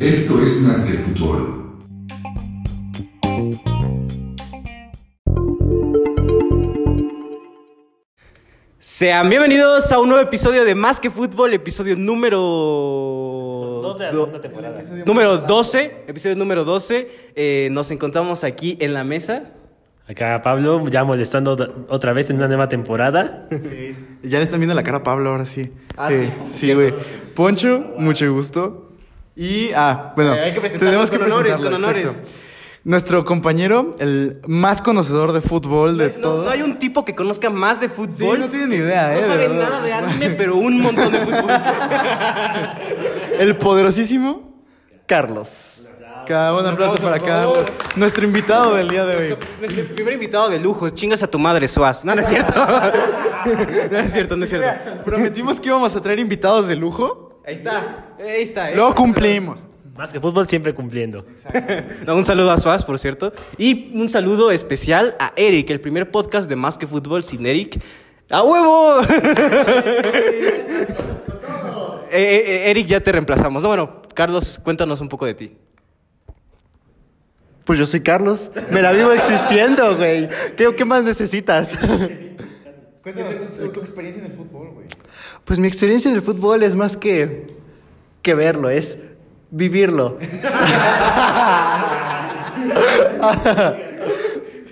Esto es Más que Fútbol. Sean bienvenidos a un nuevo episodio de Más que Fútbol, episodio número... Dos de la segunda temporada. Número 12, episodio número 12. Eh, nos encontramos aquí en la mesa. Acá Pablo ya molestando otra- vez en una nueva temporada. Sí. Ya le están viendo la cara a Pablo ahora sí. Ah, Eh, sí. Sí, güey. Poncho, mucho gusto. Y, ah, bueno, Eh, hay que tenemos que con honores, con honores. exacto. Nuestro compañero, el más conocedor de fútbol de No, todos. no hay un tipo que conozca más de Sí, fútbol. no tiene ni idea, No eh. de sabe nada de anime, pero un montón de fútbol. El poderosísimo Carlos. Cada un aplauso para Carlos. Nuestro invitado del día de hoy. Nuestro primer invitado de lujo, chingas a tu madre, Suaz. No, no es cierto. no es cierto, no es cierto. Prometimos que íbamos a traer invitados de lujo. Ahí está, ahí está. eh. Lo cumplimos. Más que fútbol, siempre cumpliendo. No, un saludo a Suaz, por cierto. Y un saludo especial a Eric, el primer podcast de Más que Fútbol sin Eric. ¡A huevo! Eh, eh, Eric, ya te reemplazamos. No, bueno, Carlos, cuéntanos un poco de ti. Pues yo soy Carlos. Me la vivo existiendo, güey. ¿Qué, qué más necesitas? Cuéntanos tu, tu experiencia en el fútbol, güey. Pues mi experiencia en el fútbol es más que, que verlo, es vivirlo.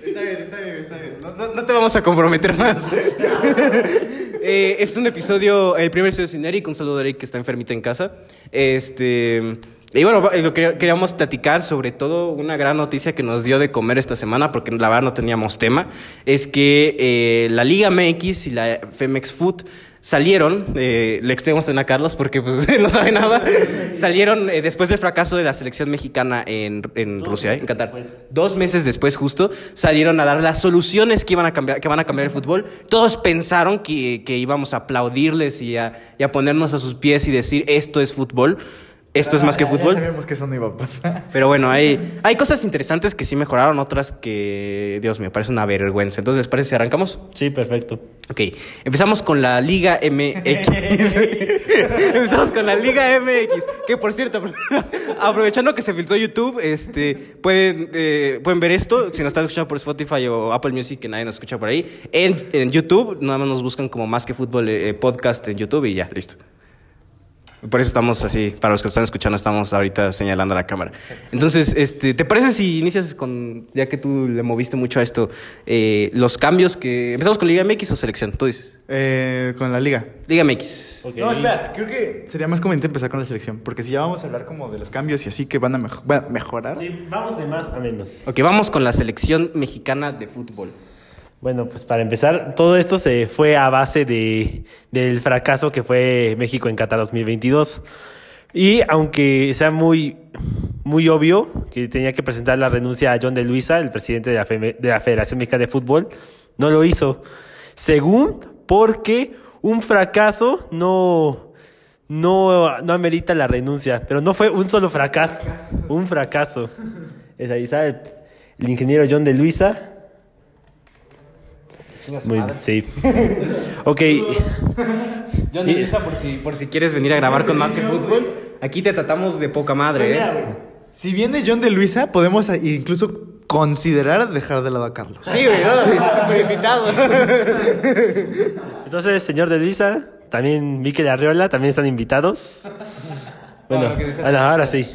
Está bien, está bien, está bien. No, no- no te vamos a comprometer más. Eh, es un episodio, el primer episodio sin Eric. Un saludo a Eric que está enfermita en casa. Este. Y bueno, va- lo que queríamos platicar sobre todo una gran noticia que nos dio de comer esta semana, porque la verdad no teníamos tema, es que eh, la Liga MX y la Femex Food salieron, eh, le también a Carlos porque pues, no sabe nada, salieron eh, después del fracaso de la selección mexicana en, en Rusia, eh, en Qatar. Dos meses después justo salieron a dar las soluciones que iban a cambiar, que van a cambiar el fútbol. Todos pensaron que, que íbamos a aplaudirles y a, y a ponernos a sus pies y decir esto es fútbol. Esto es más que Ya- ya fútbol. sabíamos que eso no iba a pasar. Pero bueno, hay, hay cosas interesantes que sí mejoraron, otras que, Dios mío, parece una vergüenza. Entonces, ¿les parece si arrancamos? Sí, perfecto. Ok, empezamos con la Liga MX. empezamos con la Liga MX. Que por cierto, aprovechando que se filtró YouTube, este, pueden, eh, pueden ver esto. Si nos están escuchando por Spotify o Apple Music, que nadie nos escucha por ahí. En, en YouTube, nada más nos buscan como Más que Fútbol eh, Podcast en YouTube y ya, listo. Por eso estamos así, para los que están escuchando, estamos ahorita señalando a la cámara. Entonces, este, ¿te parece si inicias con, ya que tú le moviste mucho a esto, eh, los cambios que... ¿Empezamos con Liga MX o selección? Tú dices. Eh, con la liga. Liga MX. Ok. No, espera, creo que sería más conveniente empezar con la selección, porque si ya vamos a hablar como de los cambios y así que van a, mejo- va a mejorar. Sí, vamos de más a menos. Ok, vamos con la selección mexicana de fútbol. Bueno, pues para empezar, todo esto se fue a base de, del fracaso que fue México en Qatar 2022. Y aunque sea muy, muy obvio que tenía que presentar la renuncia a John de Luisa, el presidente de la, FEME de la Federación Mexicana de Fútbol, no lo hizo. Según porque un fracaso no, no, no amerita la renuncia. Pero no fue un solo fracaso, un fracaso. Es ahí el, el ingeniero John de Luisa. Muy bien, sí. Ok. John de Luisa, por si, por si quieres venir a grabar con Más que Fútbol, aquí te tratamos de poca madre, ¿eh? Si viene John de Luisa, podemos incluso considerar dejar de lado a Carlos. Sí, güey, no, súper invitado. Entonces, señor de Luisa, también Miquel Arriola, también están invitados. Bueno, ahora sí.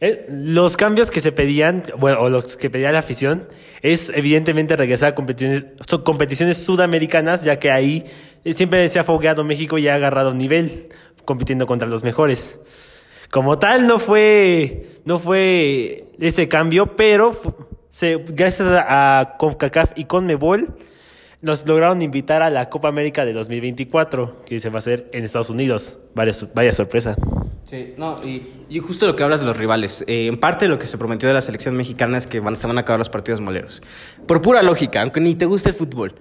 Eh, los cambios que se pedían, bueno, o los que pedía la afición, es evidentemente regresar a competiciones, sudamericanas, ya que ahí eh, siempre se ha fogueado México y ha agarrado nivel, compitiendo contra los mejores. Como tal, no fue, no fue ese cambio, pero gracias a, a CONCACAF y CONMEBOL, nos lograron invitar a la Copa América de 2024, que se va a hacer en Estados Unidos. Vaya, sorpresa. Sí, no, y, y justo lo que hablas de los rivales. eh, en parte lo que se prometió de la selección mexicana es que van, se van a acabar los partidos moleros. Por pura lógica, aunque ni te guste el fútbol.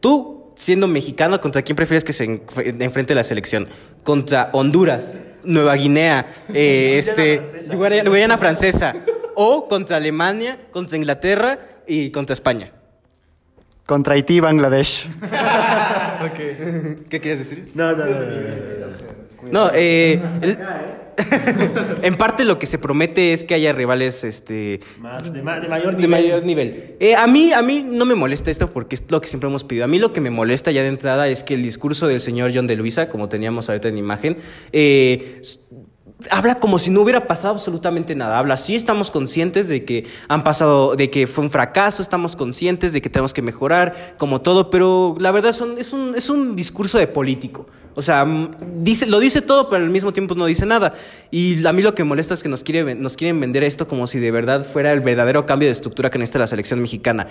Tú, siendo mexicano, ¿contra quién prefieres que se enf- enfrente la selección? Contra Honduras, Nueva Guinea, eh, este, Guayana, Guayana Francesa. O contra Alemania, contra Inglaterra y contra España. Contra Haití y Bangladesh. ¿Qué querías decir? No, no, no. no, no. No, eh, el- en parte lo que se promete es que haya rivales, este, Más, de, ma- de mayor de nivel. mayor nivel. Eh, a mí, a mí no me molesta esto porque es lo que siempre hemos pedido. A mí lo que me molesta ya de entrada es que el discurso del señor John de Luisa, como teníamos ahorita en imagen, eh, habla como si no hubiera pasado absolutamente nada. Habla, sí estamos conscientes de que han pasado, de que fue un fracaso, estamos conscientes de que tenemos que mejorar, como todo, pero la verdad es, un, es un discurso de político. O sea, dice, lo dice todo, pero al mismo tiempo no dice nada. Y a mí lo que molesta es que nos, quiere, nos quieren vender esto como si de verdad fuera el verdadero cambio de estructura que necesita la selección mexicana.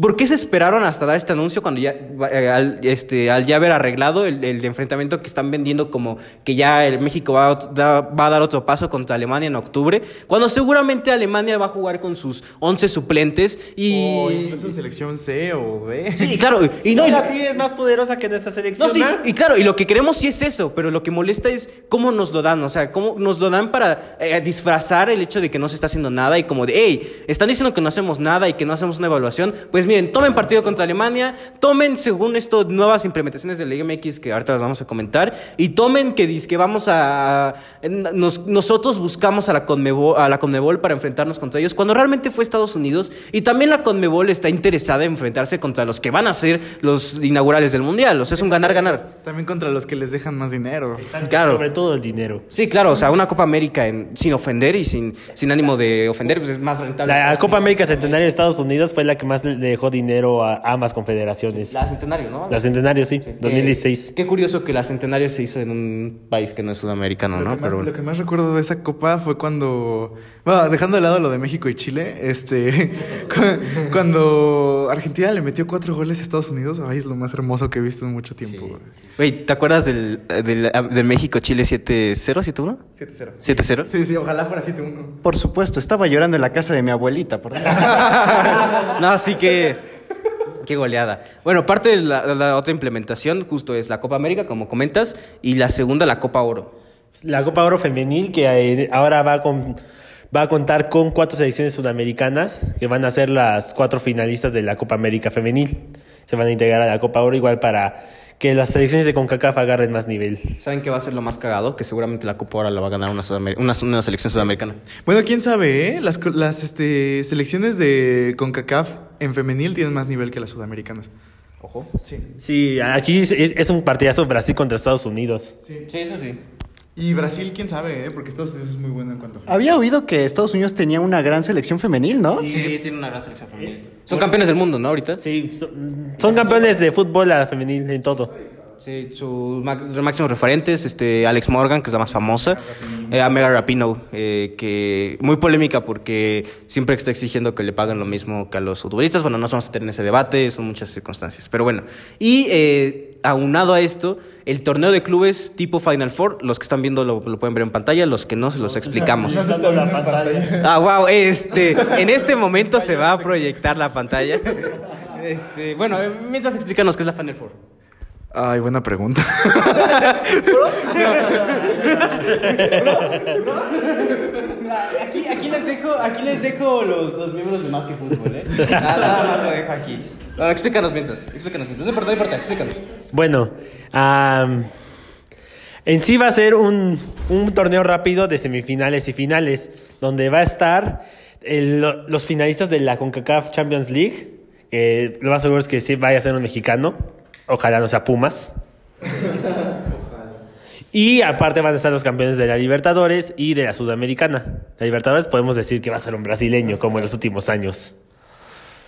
¿Por qué se esperaron hasta dar este anuncio cuando ya, eh, al, este, al ya haber arreglado el, el enfrentamiento que están vendiendo como que ya el México va a, da- va a dar otro paso contra Alemania en octubre? Cuando seguramente Alemania va a jugar con sus 11 suplentes y... O incluso selección C o D. Sí, claro. Y no, y- sí es más poderosa que nuestra selección. no, sí, y claro, y lo que queremos sí es eso, pero lo que molesta es cómo nos lo dan, o sea, cómo nos lo dan para eh, disfrazar el hecho de que no se está haciendo nada y como de, hey, están diciendo que no hacemos nada y que no hacemos una evaluación, pues miren, tomen partido contra Alemania, tomen según esto nuevas implementaciones de la MX que ahorita las vamos a comentar y tomen que dis- que vamos a nos- nosotros buscamos a la Conmebol, a la Conmebol para enfrentarnos contra ellos cuando realmente fue Estados Unidos y también la Conmebol está interesada en enfrentarse contra los que van a ser los inaugurales del Mundial, o sea, es un ganar ganar. También contra los que les dejan más dinero. Claro. Sobre todo el dinero. Sí, claro, o sea, una Copa América en- sin ofender y sin, sin ánimo de ofender, pues es más rentable. La Copa América Centenario de Estados Unidos fue la que más le dejó dinero a ambas confederaciones. La Centenario, ¿no? La Centenario, sí, Eh, 2016. qué curioso que la Centenario se hizo en un país que no es sudamericano, Lo, ¿no? que más, Pero bueno. lo que más recuerdo de esa copa fue cuando, bueno, dejando de lado lo de México y Chile, este, cu- cuando Argentina le metió cuatro goles a Estados Unidos, ay, es lo más hermoso que he visto en mucho tiempo. güey. ¿te acuerdas del, del, de México-Chile 7-0, 7-1? 7-0. 7-0. Sí, sí, ojalá fuera 7-1. Por supuesto, estaba llorando en la casa de mi abuelita, por no, así que. Qué goleada. Bueno, parte de la, la otra implementación justo es la Copa América, como comentas, y la segunda, la Copa Oro. La Copa Oro Femenil, que eh, ahora va, con, va a contar con cuatro selecciones sudamericanas, que van a ser las cuatro finalistas de la Copa América Femenil. Se van a integrar a la Copa Oro igual para que las selecciones de CONCACAF agarren más nivel. ¿Saben qué va a ser lo más cagado? Que seguramente la Copa Oro la va a ganar una, sudamer- una, una selección sudamericana. Bueno, quién sabe, ¿eh? Las, co- las este, selecciones de CONCACAF en femenil tienen más nivel que las sudamericanas. Ojo. Sí. Sí, aquí es, es un partidazo Brasil contra Estados Unidos. sí. Sí, eso sí. Y Brasil, quién sabe, ¿eh? Porque Estados Unidos es muy bueno en cuanto a... Había oído que Estados Unidos tenía una gran selección femenil, ¿no? Sí, tiene una gran selección femenil. Son campeones del mundo, ¿no? Ahorita. Sí, son, son campeones de fútbol a femenil en todo. Sí, sus máximos referentes, este, Alex Morgan, que es la más famosa, eh, a Mega Rapino, eh, que muy polémica porque siempre está exigiendo que le paguen lo mismo que a los futbolistas. Bueno, no vamos a tener ese debate, son muchas circunstancias. Pero bueno, y eh, aunado a esto, el torneo de clubes tipo Final Four, los que están viendo lo, lo pueden ver en pantalla, los que no se los explicamos. la pantalla. Ah, wow, este, en este momento se va a proyectar la pantalla. Este, bueno, mientras explícanos qué es la Final Four. Ay, buena pregunta. Aquí, aquí les dejo, aquí les dejo los, los miembros de Más que Fútbol, ¿eh? Nada, nada más lo dejo aquí. Ahora, explícanos mientras, explícanos mientras. No importa, no importa, explícanos. Bueno, en sí va a ser un, un torneo rápido de semifinales y finales, donde va a estar el- los finalistas de la CONCACAF Champions League. que lo más seguro es que sí vaya a ser un mexicano. Ojalá no sea Pumas. Y aparte van a estar los campeones de la Libertadores y de la Sudamericana. La Libertadores podemos decir que va a ser un brasileño, como en los últimos años.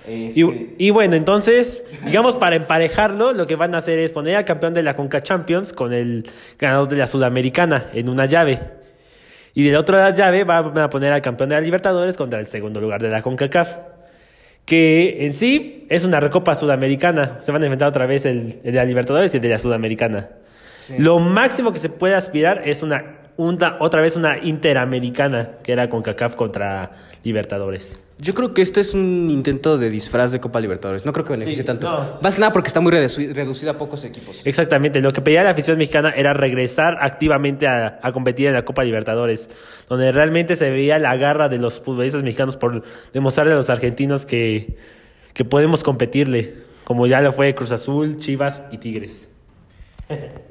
Este, Y, y bueno, entonces, digamos, para emparejarlo, lo que van a hacer es poner al campeón de la Conca Champions con el ganador de la Sudamericana en una llave. Y de la otra llave van a poner al campeón de la Libertadores contra el segundo lugar de la CONCACAF. Que en sí es una recopa sudamericana. Se van a enfrentar otra vez el, el de la Libertadores y el de la Sudamericana. Lo máximo que se puede aspirar es una, una- otra vez una interamericana, que era CONCACAF contra Libertadores. Yo creo que este es un intento de disfraz de Copa Libertadores. No creo que beneficie Sí, tanto. no. Más que nada porque está muy reduci- reducida a pocos equipos. Exactamente, lo que pedía la afición mexicana era regresar activamente a, a competir en la Copa Libertadores, donde realmente se veía la garra de los futbolistas mexicanos por demostrarle a los argentinos que, que podemos competirle. como ya lo fue Cruz Azul, Chivas y Tigres.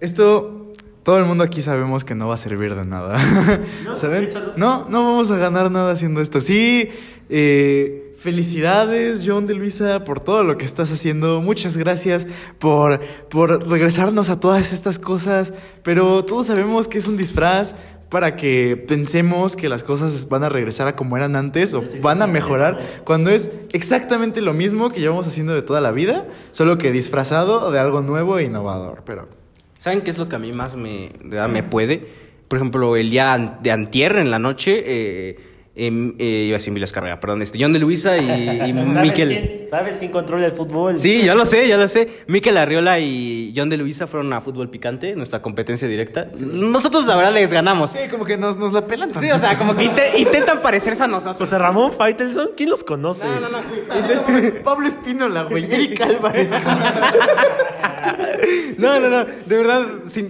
Esto, todo el mundo aquí sabemos que no va a servir de nada. ¿Saben? échalo. No, no vamos a ganar nada haciendo esto. Sí, eh, felicidades, John de Luisa, por todo lo que estás haciendo. Muchas gracias por, por regresarnos a todas estas cosas. Pero todos sabemos que es un disfraz para que pensemos que las cosas van a regresar a como eran antes o van a mejorar cuando es exactamente lo mismo que llevamos haciendo de toda la vida, solo que disfrazado de algo nuevo e innovador. Pero ¿Saben qué es lo que a mí más me, me puede? Por ejemplo, el día de antier en la noche, eh, em, eh, iba a decir Carrera, perdón, este, John de Luisa y, y ¿Sabes Miquel. quién- ¿Sabes quién controla el fútbol? Sí, ya lo sé, ya lo sé. Miquel Arriola y John de Luisa fueron a fútbol picante, nuestra competencia directa. Nosotros, la verdad, les ganamos. Sí, como que nos, nos la pelan Sí, o sea, como que inte- intentan parecerse a nosotros. José Ramón Faitelson, ¿quién los conoce? No, no, no. Pablo Espínola, güey. Eric Álvarez. No, no, no. De verdad,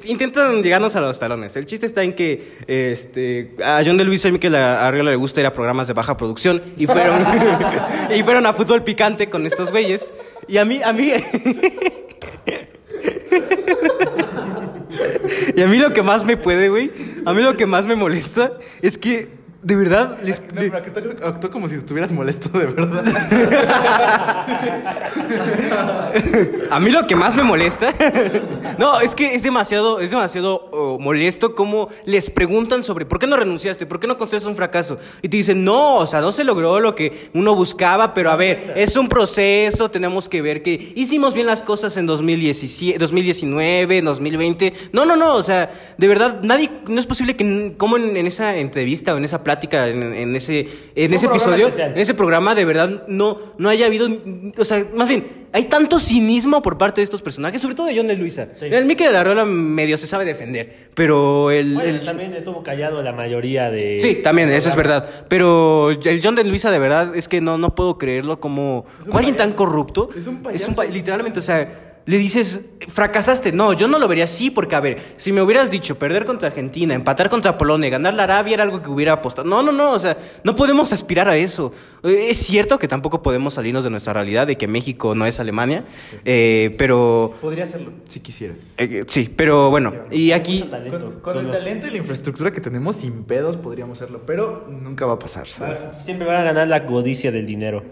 intentan llegarnos a los talones. El chiste está en que este, a John de Luisa y Miquel Arriola le gusta ir a programas de baja producción y fueron, y fueron a fútbol picante con estos güeyes. Y a mí, a mí. Y a mí lo que más me puede, güey, a mí lo que más me molesta es que, de verdad, les, No, pero que tú actúa como si estuvieras molesto de verdad. A mí lo que más me molesta. No, es que es demasiado, es demasiado oh, molesto como les preguntan sobre por qué no renunciaste, por qué no consideras un fracaso. Y te dicen, no, o sea, no se logró lo que uno buscaba, pero a ver, es un proceso, tenemos que ver que hicimos bien las cosas en 2017, 2019, 2020. No, no, no, o sea, de verdad, nadie, no es posible que, como en, en esa entrevista o en esa plática, en, en ese, en ese episodio, especial. en ese programa de verdad no, no haya habido, o sea, más bien, hay tanto cinismo por parte de estos personajes, sobre todo de John de Luisa. Sí. El Mickey de la Rola medio se sabe defender, pero el... Bueno, el- también estuvo callado la mayoría de... Sí, también, eso es verdad. Pero el John de Luisa, de verdad, es que no, no puedo creerlo como... ¿Con alguien tan corrupto? Es un Es payaso. pa- literalmente, o sea, le dices, fracasaste. No, yo no lo vería así, porque a ver, si me hubieras dicho perder contra Argentina, empatar contra Polonia, ganar la Arabia era algo que hubiera apostado. No, no, no, o sea, no podemos aspirar a eso. Eh, Es cierto que tampoco podemos salirnos de nuestra realidad de que México no es Alemania, eh, pero... Podría hacerlo, si quisiera. eh, sí, pero bueno, y aquí... Con, con el talento y la infraestructura que tenemos, sin pedos podríamos hacerlo, pero nunca va a pasar. ¿sabes? Siempre van a ganar la codicia del dinero.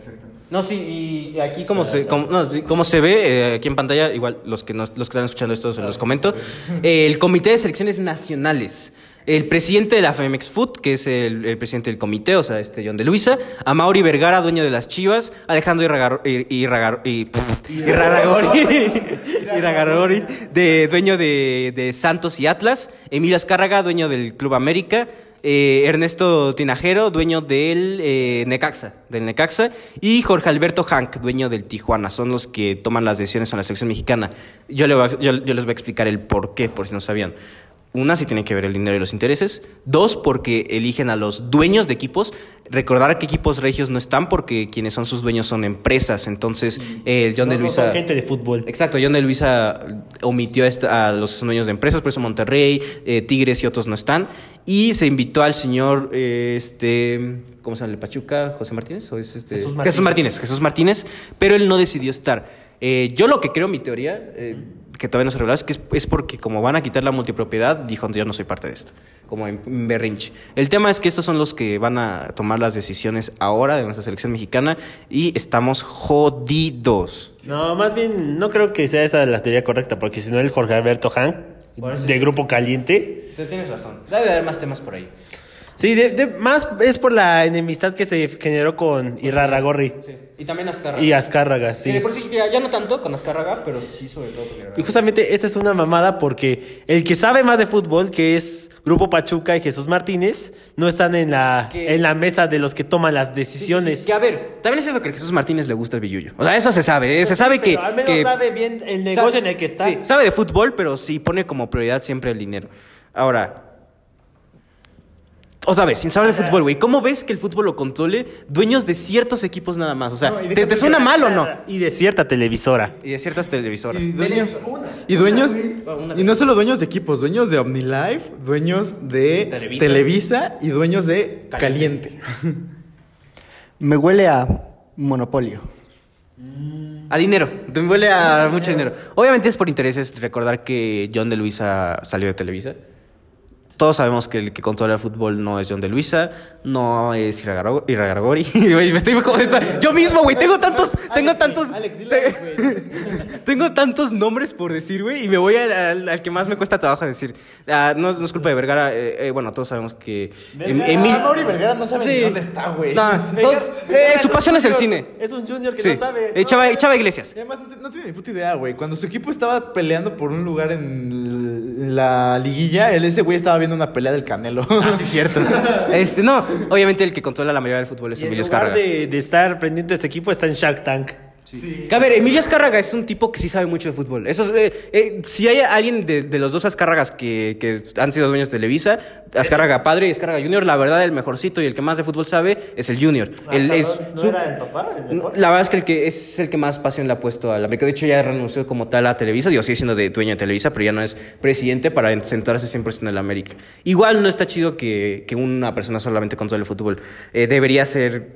No, sí, y aquí como se, como, no, sí, como se ve eh, aquí en pantalla, igual los que, nos, los que están escuchando esto se los comento, eh, el Comité de Selecciones Nacionales, el presidente de la Femex Food, que es el, el presidente del comité, o sea, este John de Luisa, a Mauri Vergara, dueño de las Chivas, Alejandro Irragar- Ir- Irragar- y- pff, Irraragori, Irraragori, de, dueño de, de Santos y Atlas, Emilio Azcárraga, dueño del Club América, eh, Ernesto Tinajero, dueño del eh, Necaxa, del Necaxa, y Jorge Alberto Hank, dueño del Tijuana. Son los que toman las decisiones en la selección mexicana. Yo, le voy a- yo- yo les voy a explicar el por qué, por si no sabían. Una, si tiene que ver el dinero y los intereses. Dos, porque eligen a los dueños de equipos. Recordar que equipos regios no están porque quienes son sus dueños son empresas. Entonces, el John No, de no son Luisa... gente de fútbol. Exacto, John de Luisa omitió a los dueños de empresas, por eso Monterrey, eh, Tigres y otros no están. Y se invitó al señor, eh, este, ¿cómo se llama? el Pachuca? ¿José Martínez? ¿O es este? Jesús Martínez. Jesús Martínez, Jesús Martínez, pero él no decidió estar. Eh, yo lo que creo, mi teoría, eh, que todavía no se revela, es que es, es porque como van a quitar la multipropiedad, dijo, yo no soy parte de esto, como en, en berrinche. El tema es que estos son los que van a tomar las decisiones ahora de nuestra selección mexicana y estamos jodidos. No, más bien, no creo que sea esa la teoría correcta, porque si no el Jorge Alberto Hank, de sí. Grupo Caliente. Tienes razón. Debe de haber más temas por ahí. Sí, de- de- más es por la enemistad que se generó con Irarragorri Sí. Y también Azcárraga. y Azcárraga, sí. De por sí, ya, ya no tanto con Azcárraga, pero sí sobre todo con Irarrázaga. Y justamente esta es una mamada porque el que sabe más de fútbol, que es Grupo Pachuca y Jesús Martínez, no están en la, Que- en la mesa de los que toman las sí, decisiones. sí. Que a ver, también es cierto que a Jesús Martínez le gusta el billullo. O sea, eso se sabe. ¿eh? Se sabe que. Pero al menos que- sabe bien el negocio en el que está. Sí, sabe de fútbol, pero sí pone como prioridad siempre el dinero. Ahora. Otra vez, sin saber de fútbol, güey. ¿Cómo ves que el fútbol lo controle dueños de ciertos equipos nada más? O sea, No, ¿te, suena mal o no? Y de cierta televisora. Y de ciertas televisoras. Y dueños, y dueños, y no solo dueños de equipos, dueños de OmniLife, dueños de Televisa. Televisa, y dueños de Caliente. Me huele a monopolio. A dinero, me huele a mucho dinero. Obviamente es por intereses recordar que John de Luisa salió de Televisa. Todos sabemos que el que controla el fútbol no es John de Luisa, no es. Güey, me estoy como esta- Yo mismo, güey, tengo tantos, tengo tantos, te- tengo tantos nombres por decir, güey, y me voy al, al- al que más me cuesta trabajo decir. Ah, no, no es culpa de Vergara, eh, eh, bueno, todos sabemos que em- Emil- Mauri Vergara no sabe Sí. ni dónde está, güey. Eh, su pasión es el cine. Es un junior que Sí, no sabe. Chava, Chava Iglesias. Y además no, te- no tiene ni puta idea, güey. Cuando su equipo estaba peleando por un lugar en la liguilla, él, ese güey estaba viendo una pelea del Canelo. Ah, sí, cierto. Este, no, obviamente el que controla la mayoría del fútbol es Y en Emilio lugar Escárraga. de, de estar pendiente de ese equipo, está en Shark Tank. Que, A ver, Emilio Azcárraga es un tipo que sí sabe mucho de fútbol. Eso, es, eh, eh, si hay alguien de, de los dos Azcárragas que, que han sido dueños de Televisa, Azcárraga padre y Azcárraga junior, la verdad el mejorcito y el que más de fútbol sabe es el junior. El- es ¿No su- era el papá? el mejor? la verdad es que el que es el que más pasión le ha puesto a la América. De hecho, ya renunció como tal a Televisa. Digo, sigue siendo de dueño de Televisa, pero ya no es presidente para centrarse 100% en la América. Igual no está chido que, que una persona solamente controle el fútbol. Eh, debería ser...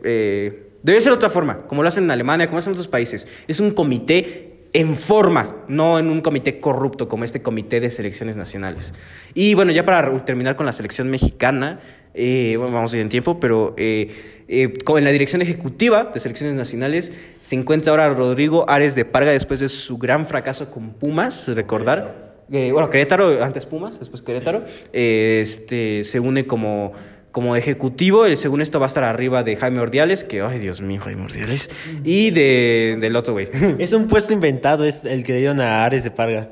debería ser otra forma, como lo hacen en Alemania, como hacen en otros países. Es un comité en forma, no en un comité corrupto como este comité de selecciones nacionales. Y bueno, ya para terminar con la selección mexicana, eh, bueno, vamos bien en tiempo, pero eh, eh, en la dirección ejecutiva de selecciones nacionales se encuentra ahora Rodrigo Ares de Parga después de su gran fracaso con Pumas, recordar. Eh, bueno, Querétaro, antes Pumas, después Querétaro, este, se une como, como ejecutivo. El, según esto va a estar arriba de Jaime Ordiales, que, ay Dios mío, Jaime Ordiales, y de, del otro güey. Es un puesto inventado, es el que le dieron a Ares de Parga.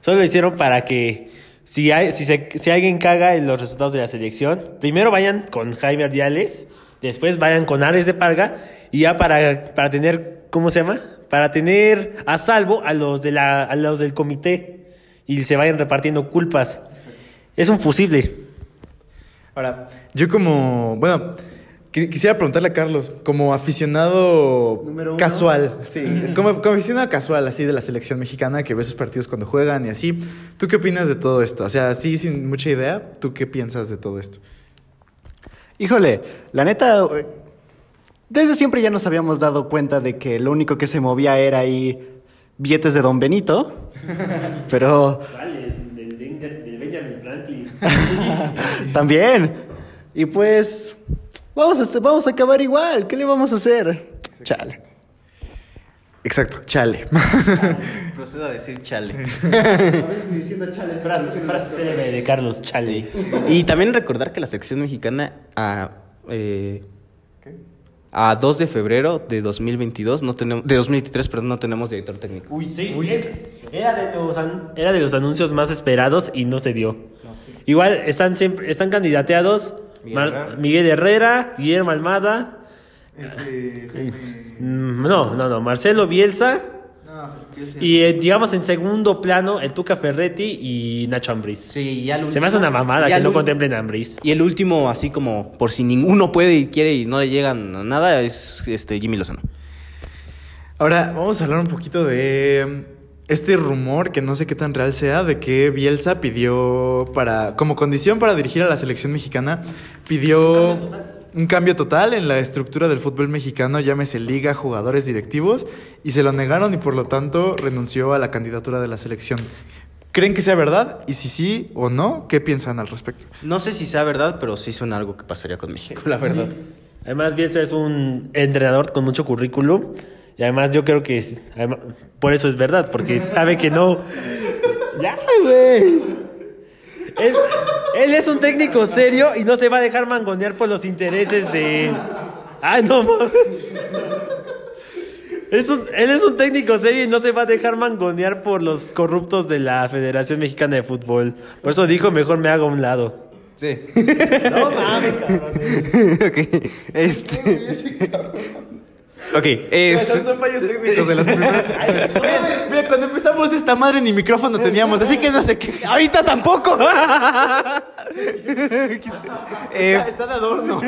Solo lo hicieron para que si, hay, si, se- si alguien caga en los resultados de la selección, primero vayan con Jaime Ardiales, después vayan con Ares de Parga y ya para, para tener, ¿cómo se llama? Para tener a salvo a los, de la, a los del comité y se vayan repartiendo culpas. Es un fusible. Ahora, yo como, bueno, qui- quisiera preguntarle a Carlos, como aficionado Número uno. casual, sí, como, como aficionado casual así de la selección mexicana que ve sus partidos cuando juegan y así, ¿tú qué opinas de todo esto? O sea, así sin mucha idea, ¿tú qué piensas de todo esto? Híjole, la neta, eh, desde siempre ya nos habíamos dado cuenta de que lo único que se movía era ahí billetes de Don Benito, pero. también. Y pues, vamos a, vamos a acabar igual, ¿qué le vamos a hacer? Chale. Exacto, chale. Procedo a decir chale. Frase, frase célebre de Carlos Chale. Y también recordar que la selección mexicana a, eh, a 2 de febrero de 2022, no tenemos, de 2023, perdón, no tenemos director técnico. Uy, Sí, es- era, de los, an- era de los anuncios más esperados y no se dio. Igual están siempre están candidateados Miguel Mar- Herrera. Miguel Herrera, Guillermo Almada, Este, mm, no, no, no, Marcelo Bielsa y eh, digamos en segundo plano el Tuca Ferretti y Nacho Ambriz. Sí, ya el Se me hace una mamada que no contemplen a Ambriz. Y el último, así como por si ninguno puede y quiere y no le llegan a nada, es este Jimmy Lozano. Ahora, vamos a hablar un poquito de este rumor, que no sé qué tan real sea, de que Bielsa pidió para, como condición para dirigir a la selección mexicana, pidió un cambio total en la estructura del fútbol mexicano, llámese liga, jugadores directivos, y se lo negaron y por lo tanto renunció a la candidatura de la selección. ¿Creen que sea verdad? Y si sí o no, ¿qué piensan al respecto? No sé si sea verdad, pero sí suena algo que pasaría con México, la verdad. Además, Bielsa es un entrenador con mucho currículum. Y además, yo creo que es- además, por eso es verdad, porque sabe que no. ¡Ya, güey! Él, él es un técnico serio y no se va a dejar mangonear por los intereses de. ¡Ay, no mames! Es un- él es un técnico serio y no se va a dejar mangonear por los corruptos de la Federación Mexicana de Fútbol. Por eso dijo: mejor me hago a un lado. Sí. No mames, cabrón. ok. Este. Ok, es. Son fallos técnicos de los primeros. Mira, mira, cuando empezamos esta madre ni micrófono teníamos, así que no sé qué. Ahorita tampoco. Eh, Está de adorno.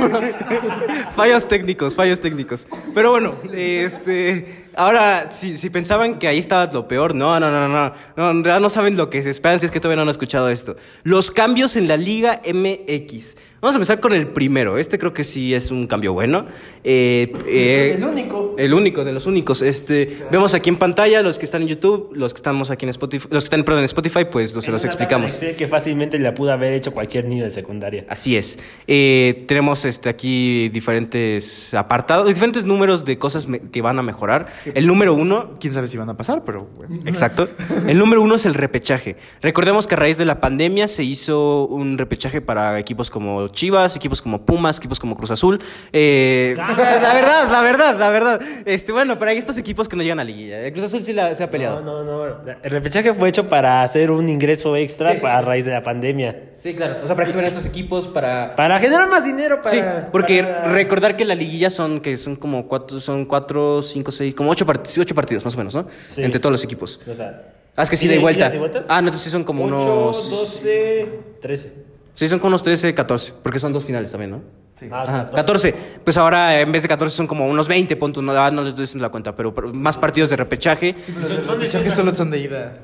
fallos técnicos, fallos técnicos. Pero bueno, este. Ahora, si, si pensaban que ahí estaba lo peor, no, no, no, no. No, en realidad no saben lo que se esperan si es que todavía no han escuchado esto. Los cambios en la Liga MX. Vamos a empezar con el primero. Este creo que sí es un cambio bueno. Eh, eh, El único. El único, de los únicos. Este, vemos aquí en pantalla los que están en YouTube, los que estamos aquí en Spotify, los que están perdón, en Spotify, pues se los explicamos. Sé que fácilmente la pudo haber hecho cualquier niño de secundaria. Así es. Eh, tenemos este, aquí diferentes apartados, diferentes números de cosas que van a mejorar. El número uno, Quién sabe si van a pasar, pero bueno. exacto. El número uno es el repechaje. Recordemos que a raíz de la pandemia se hizo un repechaje para equipos como Chivas, equipos como Pumas, equipos como Cruz Azul. Eh, la verdad, la verdad, la verdad. Este, bueno, para estos equipos que no llegan a liguilla. El Cruz Azul sí la- se ha peleado. No, no, no. El repechaje fue hecho para hacer un ingreso extra Sí. a raíz de la pandemia. Sí, claro. O sea, para que estuvieran estos equipos para Para generar más dinero. Para, Sí, porque para- recordar que la liguilla son que son como cuatro, son cuatro, cinco, seis, como ocho, part- ocho partidos más o menos, ¿no? Sí. Entre todos los equipos. O sea, Ah, es que sí, ¿ida- de vuelta. y vueltas? Ah, no, entonces sí son como Ocho, unos... 12, 13. Sí, son como unos 13, 14, porque son dos finales también, ¿no? Ah, Ajá, 14. Pues ahora en vez de 14 son como unos 20, puntos, no, ah, no les estoy diciendo la cuenta, pero pero más partidos de repechaje. Los repechajes solo son de ida.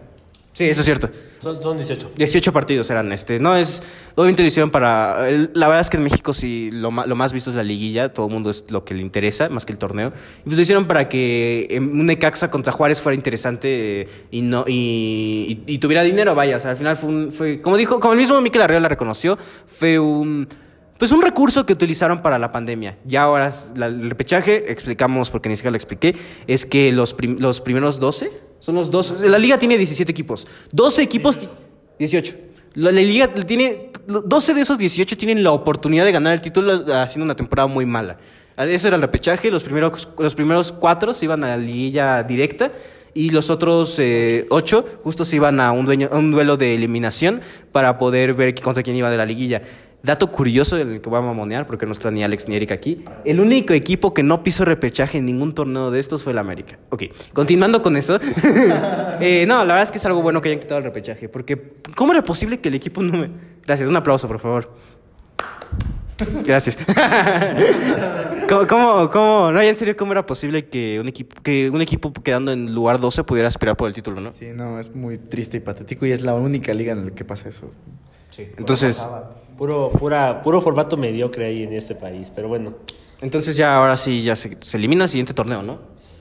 Sí, eso es cierto. Son, son 18. 18 partidos eran este. No es. Obviamente lo hicieron para. el- la verdad es que en México sí lo, lo más visto es la liguilla. Todo el mundo es lo que le interesa, más que el torneo. Y pues lo hicieron para que en un Necaxa contra Juárez fuera interesante y no y, y- y tuviera dinero, vaya. O sea, al final fue un. Fue, como dijo, como el mismo Mikel Arreola reconoció, fue un. Pues un recurso que utilizaron para la pandemia. Ya ahora la- el repechaje, explicamos porque ni siquiera lo expliqué, es que los, prim- los primeros 12 son los 12. La liga tiene 17 equipos. 12 equipos. ti- 18. La, la liga tiene. 12 de esos 18 tienen la oportunidad de ganar el título haciendo una temporada muy mala. Eso era el repechaje. Los primeros, los primeros cuatro se iban a la liguilla directa. Y los otros eh, ocho justo se iban a un, dueño- a un duelo de eliminación para poder ver contra quién iba de la liguilla. Dato curioso del que voy a mamonear, porque no está ni Alex ni Eric aquí. El único equipo que no pisó repechaje en ningún torneo de estos fue el América. Ok, continuando con eso. Eh, no, la verdad es que es algo bueno que hayan quitado el repechaje, porque ¿cómo era posible que el equipo no me... Gracias, un aplauso, por favor. Gracias. ¿Cómo, cómo, cómo- no, en serio, cómo era posible que un equipo, que un equipo quedando en lugar 12 pudiera aspirar por el título, no? Sí, no, es muy triste y patético y es la única liga en la que pasa eso. Entonces, Puro, pura, puro formato mediocre ahí en este país. Pero bueno, entonces ya ahora sí ya se, se elimina el siguiente torneo, ¿no? sí.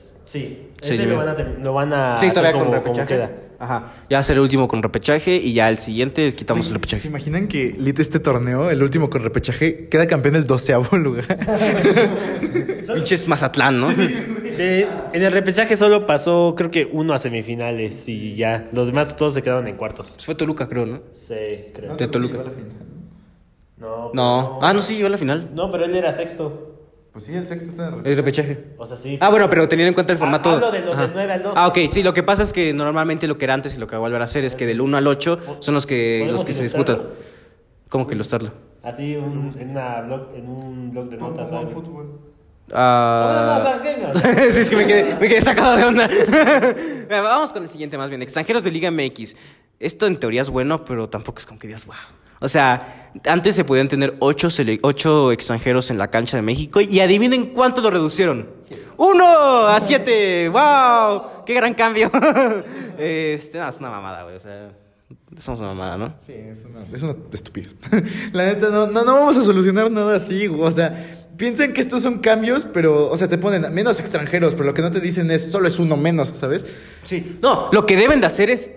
Sí, Ese yo- lo van a, lo van a Sí, hacer todavía con como repechaje. queda. Ajá. Ya será el último con repechaje y ya el siguiente quitamos el ¿Se repechaje. imaginan que Lit este torneo, el último con repechaje, queda campeón del doceavo lugar? Pinches Mazatlán, ¿no? De- en el repechaje solo pasó, creo que uno a semifinales y ya. Los demás todos se quedaron en cuartos. Fue Toluca, creo, ¿no? Sí, creo. De Toluca. No, No. Ah, no, sí, llegó a la final. No, pero él era sexto. Pues sí, el sexto está en El repechaje. O sea, sí. Ah, bueno, pero teniendo en cuenta el formato. hablo de los Ajá. del 9 al 12. Ah, ok, sí, lo que pasa es que normalmente lo que era antes y lo que va a volver a hacer es que del 1 al 8 son los que, ¿Podemos los que se ilustrarlo? disputan. ¿Cómo que ilustrarlo? Así un- en, una blog, en un blog de notas o algo. fútbol. No, no, Ah. ¿sabes qué? No. sí, es que me quedé, me quedé sacado de onda. Vamos con el siguiente más bien. Extranjeros de Liga MX. Esto en teoría es bueno, pero tampoco es como que digas, wow. O sea, antes se podían tener ocho, ocho extranjeros en la cancha de México y adivinen cuánto lo reducieron. ¡Uno a siete! ¡Wow! ¡Qué gran cambio! este, no, es una mamada, güey. O sea, somos una mamada, ¿no? Sí, es una, es una estupidez. La neta, no, no, no vamos a solucionar nada así. güey. O sea, piensan que estos son cambios, pero, o sea, te ponen menos extranjeros, pero lo que no te dicen es solo es uno menos, ¿sabes? Sí. No, lo que deben de hacer es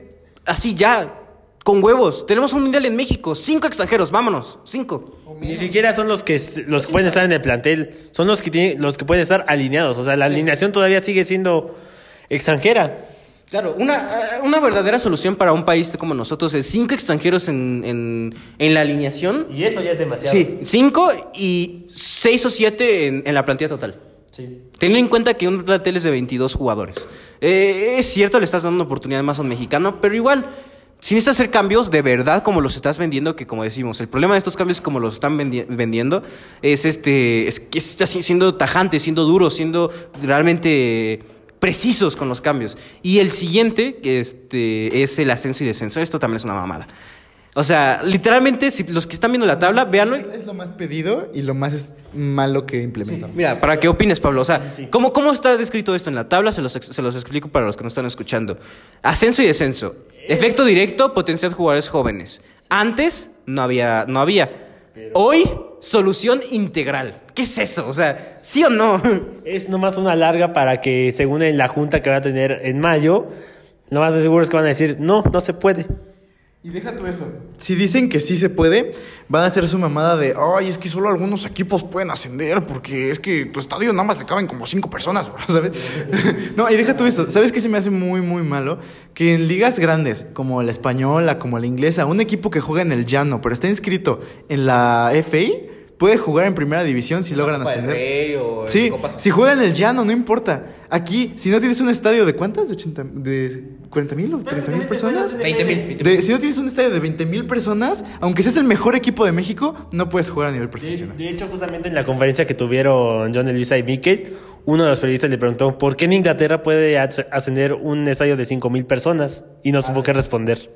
así ya, con huevos. Tenemos un mundial en México, cinco extranjeros, vámonos, cinco. Ni siquiera son los que los que pueden estar en el plantel, son los que tienen, los que pueden estar alineados. O sea, la alineación todavía sigue siendo extranjera. Claro, una, eh, una verdadera solución para un país como nosotros es cinco extranjeros en, en, en la alineación. Y eso ya es demasiado. Sí, cinco y seis o siete en, en la plantilla total. Sí. Teniendo en cuenta que un plantel es de 22 jugadores. Eh, es cierto, le estás dando una oportunidad más a un mexicano, pero igual, si necesitas hacer cambios de verdad como los estás vendiendo, que como decimos, el problema de estos cambios como los están vendi- vendiendo es este es que está si- siendo tajante, siendo duro, siendo realmente precisos con los cambios. Y el siguiente, que este, es el ascenso y descenso. Esto también es una mamada. O sea, literalmente, si los que están viendo la tabla, véanlo. Es, es lo más pedido y lo más es malo que implementan. Mira, para que opines, Pablo. O sea, ¿cómo, ¿cómo está descrito esto en la tabla? Se los, se los explico para los que no están escuchando. Ascenso y descenso. Efecto directo, potencial de jugadores jóvenes. Antes no había, no había. Hoy, solución integral. ¿Qué es eso? O sea, ¿sí o no? Es nomás una larga para que, según en la junta que va a tener en mayo, lo más de seguro es que van a decir, no, no se puede. Y deja tú eso. Si dicen que sí se puede, van a hacer su mamada de, ay, es que solo algunos equipos pueden ascender porque es que tu estadio nada más le caben como cinco personas, bro", ¿sabes? no, y deja tú eso. ¿Sabes qué se me hace muy, muy malo? Que en ligas grandes, como la española, como la inglesa, un equipo que juega en el llano, pero está inscrito en la FA, puede jugar en primera división si logran Copa del ascender. Rey o en Sí, si juegan en el llano, no importa. Aquí, si no tienes un estadio de cuántas? ¿De 80, de 40 mil o 30 mil personas? 20 mil. Si no tienes un estadio de 20 mil personas, aunque seas el mejor equipo de México, no puedes jugar a nivel profesional. de hecho, justamente en la conferencia que tuvieron John Elisa y Mikel, uno de los periodistas le preguntó por qué en Inglaterra puede as- ascender un estadio de 5.000 personas y no supo qué responder.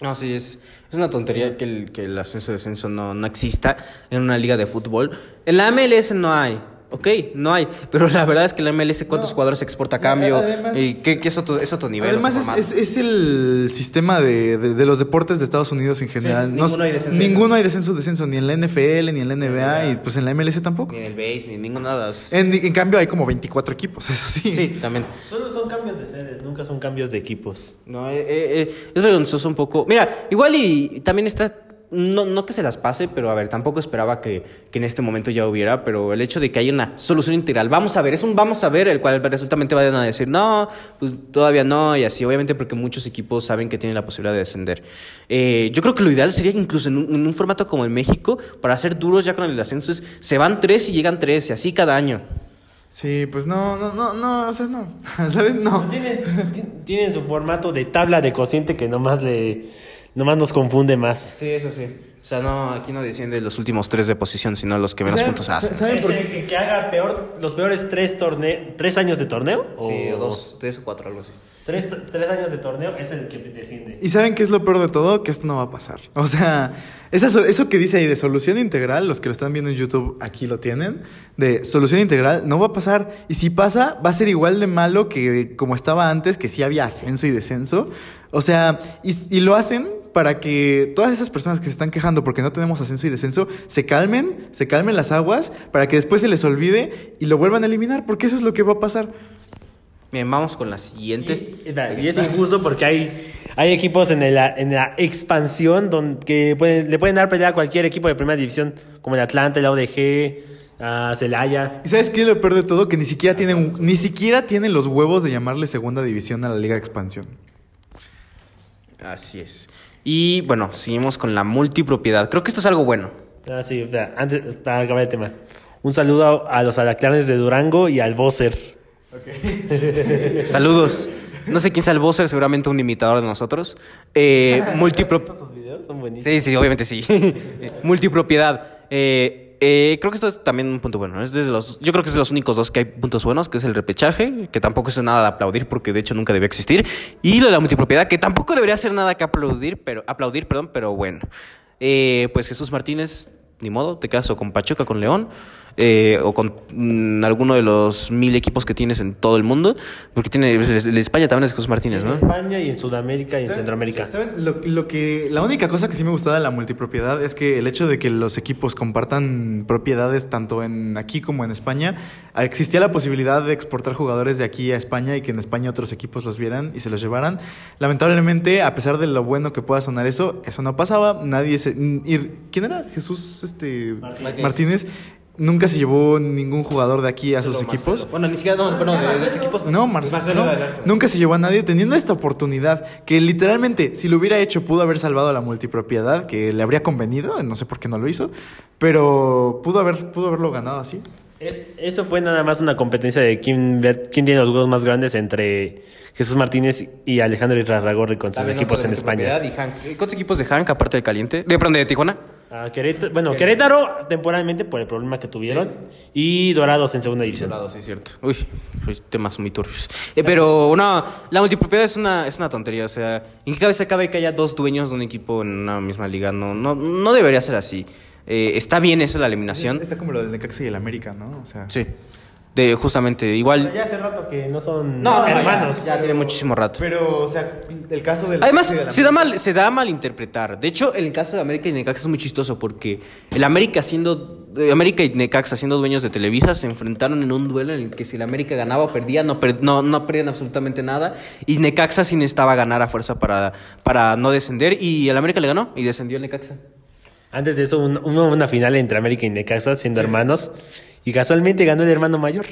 No, sí, es, es una tontería que el, que el ascenso descenso no, no exista en una liga de fútbol. En la MLS no hay, ok, no hay. Pero la verdad es que la MLS, ¿cuántos jugadores se exporta a cambio? además- ¿Y qué, qué es, otro, es otro nivel? Además, otro es, es- es el sistema de, de- de los deportes de Estados Unidos en general. No- ninguno hay descenso, ninguno hay descenso, descenso, ni en la NFL, ni en la NBA, y pues en la MLS tampoco. Ni en el base, ni en ninguna de las... En, en cambio, hay como 24 equipos, eso sí. Sí, también. Solo son cambios de sedes, nunca son cambios de equipos. No, eh, eh, eh, es vergonzoso un poco. Mira, igual y también está. No, no que se las pase, pero a ver, tampoco esperaba que, que en este momento ya hubiera, pero el hecho de que haya una solución integral, vamos a ver, es un vamos a ver, el cual resultamente vayan a decir, no, pues todavía no, y así, obviamente porque muchos equipos saben que tienen la posibilidad de descender. Eh, yo creo que lo ideal sería que incluso en un, en un formato como el México, para ser duros ya con el ascenso, es, se van tres y llegan tres, y así cada año. Sí, pues no, no, no, no, o sea, no. ¿Sabes? No. Tienen, ti- tienen su formato de tabla de cociente que nomás, le, nomás nos confunde más. Sí, eso sí. O sea, no, aquí no desciende los últimos tres de posición, sino los que menos ¿Saben- puntos hacen. saben ¿Es por el que, haga peor, los peores tres, torne tres años de torneo? Sí, ¿O o dos, tres o cuatro, algo así. Tres, tres años de torneo es el que desciende. ¿Y saben qué es lo peor de todo? Que esto no va a pasar. O sea, esa so- eso que dice ahí de solución integral, los que lo están viendo en YouTube aquí lo tienen, de solución integral, no va a pasar. Y si pasa, va a ser igual de malo que como estaba antes, que sí había ascenso y descenso. O sea, y, y lo hacen para que todas esas personas que se están quejando porque no tenemos ascenso y descenso se calmen, se calmen las aguas, para que después se les olvide y lo vuelvan a eliminar, porque eso es lo que va a pasar. Bien, vamos con las siguientes. Y, y es injusto porque hay, hay equipos en la, en la expansión donde que pueden- le pueden dar pelea a cualquier equipo de primera división, como el Atlanta, el ODG, a Celaya. ¿Y sabes qué es lo peor de todo? Que ni siquiera tienen, ni siquiera tienen los huevos de llamarle segunda división a la Liga de Expansión. Así es. Y bueno, seguimos con la multipropiedad. Creo que esto es algo bueno. Ah, sí, espera, antes, para acabar el tema. Un saludo a, a los alacranes de Durango y al Bosser. Saludos. No sé quién sea el Bosser, seguramente un imitador de nosotros. Eh, multipro- Estos videos son buenísimos. Sí, sí, obviamente sí. Multipropiedad. Eh, eh, creo que esto es también un punto bueno. ¿no? Es los, yo creo que es de los únicos dos que hay puntos buenos, que es el repechaje, que tampoco es nada de aplaudir porque de hecho nunca debe existir. Y lo de la multipropiedad, que tampoco debería ser nada que aplaudir, pero, aplaudir, perdón, pero bueno. Eh, pues Jesús Martínez, ni modo, te quedas o con Pachuca, con León, eh, o con mm, alguno de los mil equipos que tienes en todo el mundo, porque tiene, el España también es Jesús Martínez, En ¿no? España y en Sudamérica y en Centroamérica. ¿Saben? Lo, lo que, la única cosa que sí me gustaba de la multipropiedad es que el hecho de que los equipos compartan propiedades tanto en aquí como en España, ah, existía la posibilidad de exportar jugadores de aquí a España y que en España otros equipos los vieran y se los llevaran. Lamentablemente, a pesar de lo bueno que pueda sonar eso, eso no pasaba. Nadie se... y- ¿Quién era? Jesús este, Martínez. Martínez. Nunca se llevó ningún jugador de aquí a sus equipos. Bueno, ni siquiera, no, perdón, de, de este equipo. No, Marcelo. No. nunca se llevó a nadie teniendo esta oportunidad que literalmente si lo hubiera hecho pudo haber salvado a la multipropiedad que le habría convenido, no sé por qué no lo hizo, pero pudo haber pudo haberlo ganado así. Es- eso fue nada más una competencia de quién, quién tiene los huevos más grandes entre Jesús Martínez y Alejandro Irarragorri con sus También equipos en de España. multipropiedad y Hank. ¿Cuántos equipos de Hank aparte del caliente? De perdón, de Tijuana. A Querétaro, bueno, Querétaro temporalmente por el problema que tuvieron. Y Dorados en segunda división. Lado, sí, cierto. Uy, uy, temas muy turbios. Eh, pero no, la multipropiedad es una, es una tontería. O sea, ¿en qué cabeza cabe que haya dos dueños de un equipo en una misma liga? No, no, no debería ser así. Eh, está bien eso, la eliminación. Está como lo del Necaxa y el América, ¿no? O sea, Sí. De, justamente, igual. Ya hace rato que no son No, no, hermanos. Ya, ya tiene muchísimo rato. Pero, o sea, el caso del Además, del se da, mal, se da a malinterpretar. De hecho, en el caso de América y Necaxa es muy chistoso porque el América siendo eh, América y Necaxa siendo dueños de Televisa se enfrentaron en un duelo en el que si el América ganaba o perdía no, per- no, no perdían absolutamente nada y Necaxa sí necesitaba ganar a fuerza para, para no descender y el América le ganó y descendió el Necaxa. Antes de eso, un- hubo una final entre América y Necaxa siendo hermanos. Y casualmente ganó el hermano mayor.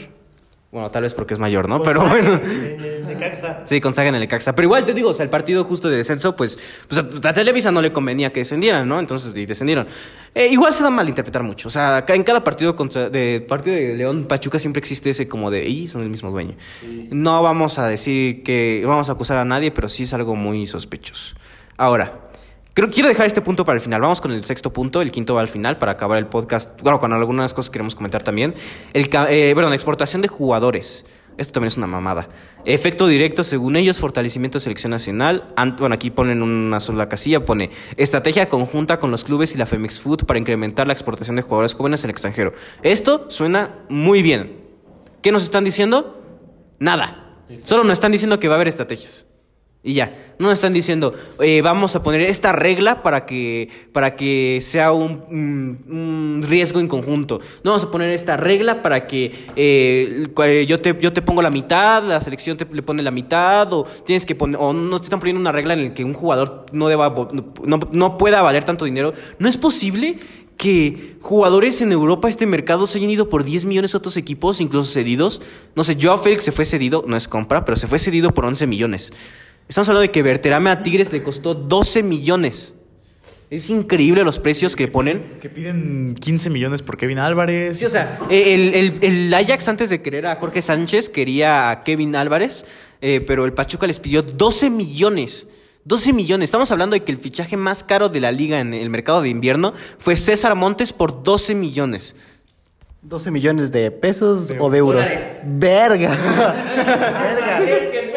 Bueno, tal vez porque es mayor, ¿no? Pero bueno. En el Necaxa. Sí, con Saga en el Necaxa. Pero igual te digo, o sea, el partido justo de descenso, pues, pues a, a Televisa no le convenía que descendieran, ¿no? Entonces, y descendieron. Eh, igual se da malinterpretar mucho. O sea, en cada partido contra, de partido de León Pachuca siempre existe ese como de, y son el mismo dueño. No vamos a decir que vamos a acusar a nadie, pero sí es algo muy sospechoso. Ahora, creo quiero dejar este punto para el final. Vamos con el sexto punto, el quinto va al final para acabar el podcast. Bueno, con algunas cosas que queremos comentar también. El, eh, la exportación de jugadores. Esto también es una mamada. Efecto directo, según ellos, fortalecimiento de selección nacional. Ant- bueno, aquí ponen una sola casilla, pone estrategia conjunta con los clubes y la Femex Food para incrementar la exportación de jugadores jóvenes al extranjero. Esto suena muy bien. ¿Qué nos están diciendo? Nada. Solo nos están diciendo que va a haber estrategias. Y ya, no están diciendo, eh, vamos a poner esta regla para que, para que sea un, un riesgo en conjunto. No vamos a poner esta regla para que eh, eh, yo, te, yo te pongo la mitad, la selección te le pone la mitad, o tienes que poner, o no te están poniendo una regla en la que un jugador no, deba, no, no pueda valer tanto dinero. No es posible que jugadores en Europa, este mercado, se hayan ido por 10 millones a otros equipos, incluso cedidos. No sé, Joao Félix se fue cedido, no es compra, pero se fue cedido por 11 millones. Estamos hablando de que Berterame a Tigres le costó 12 millones. Es increíble los precios que ponen. Que piden 15 millones por Kevin Álvarez. Sí, o sea, el, el- el Ajax antes de querer a Jorge Sánchez quería a Kevin Álvarez, eh, pero el Pachuca les pidió 12 millones. 12 millones. Estamos hablando de que el fichaje más caro de la liga en el mercado de invierno fue César Montes por 12 millones. 12 millones de pesos o de euros. Verga.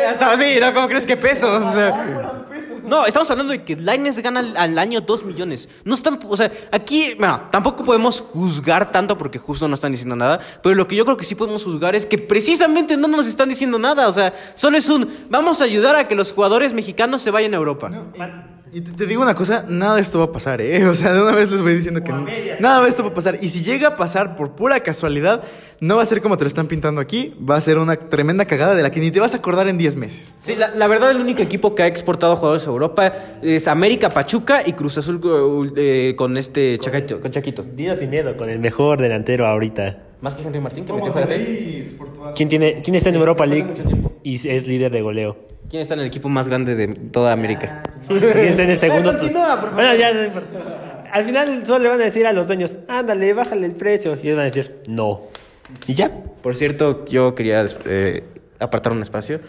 Hasta así, ¿no? ¿Cómo crees que pesos? O sea, no, estamos hablando de que Lainez gana al, al año 2 millones. No están, o sea, aquí, bueno, tampoco podemos juzgar tanto porque justo no están diciendo nada, pero lo que yo creo que sí podemos juzgar es que precisamente no nos están diciendo nada, o sea, solo es un, vamos a ayudar a que los jugadores mexicanos se vayan a Europa. Y te, te digo una cosa, nada de esto va a pasar, ¿eh? O sea, de una vez les voy diciendo que nada de esto va a pasar. Y si llega a pasar por pura casualidad, no va a ser como te lo están pintando aquí, va a ser una tremenda cagada de la que ni te vas a acordar en 10 meses. Sí, la, la verdad, el único equipo que ha exportado jugadores a Europa es América, Pachuca y Cruz Azul eh, con este Chaquito, con Chaquito. Dino sin miedo, con el mejor delantero ahorita. Más que Henry Martín, que metió. ¿Quién, tiene, ¿Quién está en Europa League y es líder de goleo? ¿Quién está en el equipo más grande de toda América? ¿Quién está en el segundo? Continúa, por favor. Bueno, ya no importa. Al final solo le van a decir a los dueños, ándale, bájale el precio. Y ellos van a decir, no. Y ya. Por cierto, yo quería eh, apartar un espacio.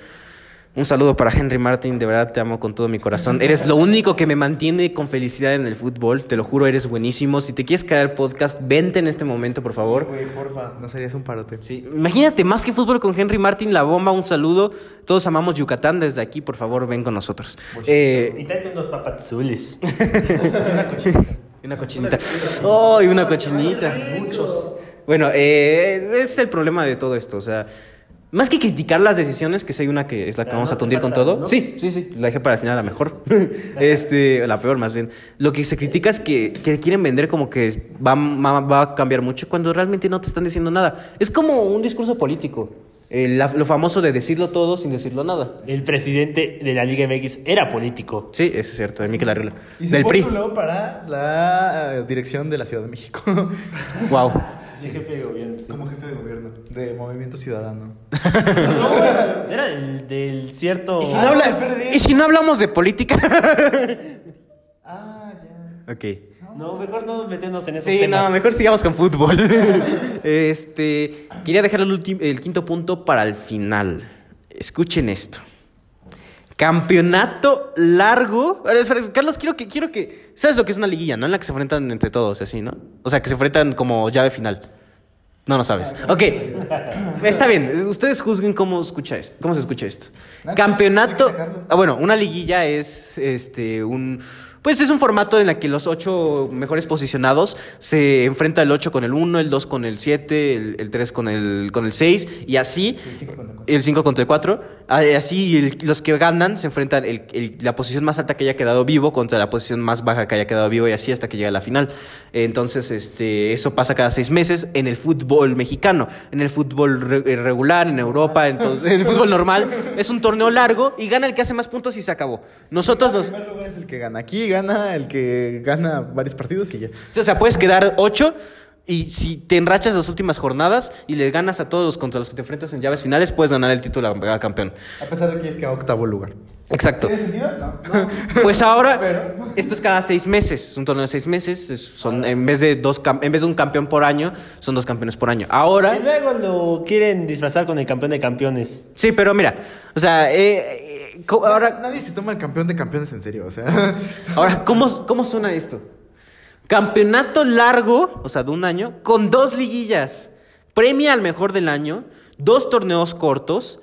Un saludo para Henry Martin, de verdad te amo con todo mi corazón. Eres lo único que me mantiene con felicidad en el fútbol, te lo juro, eres buenísimo. Si te quieres crear el podcast, vente en este momento, por favor. Güey, porfa, nos harías un parote. Sí, imagínate, más que fútbol con Henry Martin, la bomba, un saludo. Todos amamos Yucatán, desde aquí, por favor, ven con nosotros. Eh, Y tráete unos papazules. Y una cochinita. ¡Oh! y una cochinita! Muchos. Bueno, eh, es el problema de todo esto. O sea, más que criticar las decisiones, que si hay una que es la que La vamos a tundir con todo. ¿no? Sí, sí, sí. La dejé para el final, la mejor. este, la peor, más bien. Lo que se critica es que, que quieren vender como que va, va, va a cambiar mucho cuando realmente no te están diciendo nada. Es como un discurso político. Eh, la- lo famoso de decirlo todo sin decirlo nada. El presidente de la Liga MX era político. Sí, eso es cierto, de Miquel Arriola. Y se Del PRI. para la eh, dirección de la Ciudad de México. Wow. Sí, jefe de gobierno. sí. Como jefe de gobierno. De Movimiento Ciudadano. Era el del cierto. ¿Y si, no habla- ¿Y si no hablamos de política? Ah, ya. ok. No, mejor no meternos en esos Sí, temas. no, mejor sigamos con fútbol. este, quería dejar el, ultim- el quinto punto para el final. Escuchen esto. Campeonato largo. Carlos, quiero que, quiero que. ¿Sabes lo que es una liguilla, no? En la que se enfrentan entre todos, así, ¿no? O sea, que se enfrentan como llave final. No, no sabes. Ok. Está bien. Ustedes juzguen cómo escucha esto. ¿Cómo se escucha esto? Campeonato. Ah, bueno, una liguilla es este un. Pues es un formato en el que los ocho mejores posicionados se enfrenta el 8 con el 1, el 2 con el 7, el, el 3 con el, con el 6 y así. El 5 contra el 4. Así el- los que ganan se enfrentan el- el- la posición más alta que haya quedado vivo contra la posición más baja que haya quedado vivo y así hasta que llegue a la final. Entonces, este, eso pasa cada seis meses en el fútbol mexicano. En el fútbol re- eh, regular, en Europa, entonces, en el fútbol normal. Es un torneo largo y gana el que hace más puntos y se acabó. Nosotros nos... En primer lugar es el que gana. Aquí gana el que gana varios partidos y ya. O sea, puedes quedar ocho y si te enrachas las últimas jornadas y le ganas a todos los contra los que te enfrentas en llaves finales, puedes ganar el título a, campeón. A pesar de que es que a octavo lugar. Exacto. ¿Tiene sentido? No. Pues ahora, Pero- esto es cada seis meses, es un torneo de seis meses, es- son, en, vez de dos, en vez de un campeón por año, son dos campeones por año. Ahora, luego lo quieren disfrazar con el campeón de campeones. sí, pero mira, o sea, eh, ahora, Nadie se toma el campeón de campeones en serio, o sea. Ahora, ¿cómo, ¿cómo suena esto? Campeonato largo, o sea, de un año, con dos liguillas. Premia al mejor del año, dos torneos cortos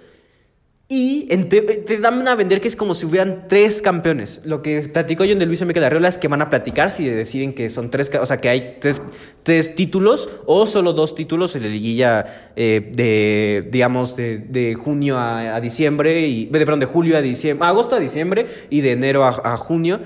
y te, te dan a vender que es como si hubieran tres campeones. Lo que platicó John de Luis Enrique de Arriola es que van a platicar si deciden que son tres, o sea, que hay tres, tres títulos o solo dos títulos en la liguilla eh, de, digamos, de, de junio a, a diciembre, y, de, perdón, de julio a diciembre, agosto a diciembre y de enero a, a junio.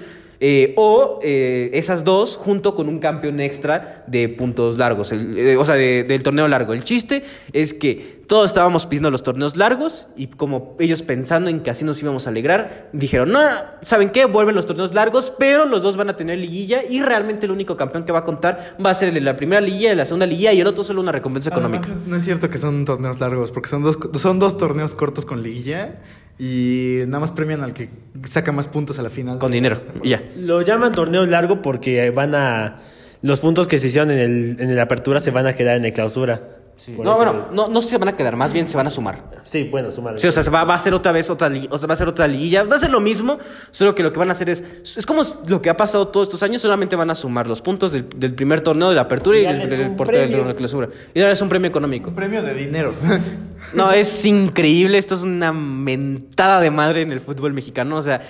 Eh, o eh, esas dos junto con un campeón extra de puntos largos, el- eh, o sea, de- del torneo largo. El chiste es que todos estábamos pidiendo los torneos largos y como ellos pensando en que así nos íbamos a alegrar, dijeron, no, ¿saben qué? Vuelven los torneos largos, pero los dos van a tener liguilla y realmente el único campeón que va a contar va a ser el de la primera liguilla, de la segunda liguilla y el otro solo una recompensa económica. Además, no, es, no es cierto que son torneos largos, porque son dos, son dos torneos cortos con liguilla y nada más premian al que saca más puntos a la final. Con dinero, y ya. Lo llaman torneo largo porque van a. Los puntos que se hicieron en el, en la apertura se van a quedar en el clausura. No, bueno, es- no, no se van a quedar, más bien se van a sumar. Sí, bueno, sumar. Sí, o sea, se va, va a ser otra vez otra, o sea, va a ser otra liguilla. Va a ser lo mismo, solo que lo que van a hacer es. Es como lo que ha pasado todos estos años, solamente van a sumar los puntos del, del primer torneo de la apertura y, Y del, del portero de clausura. Y darles un premio económico. Un premio de dinero. No, es increíble. Esto es una mentada de madre en el fútbol mexicano. O sea,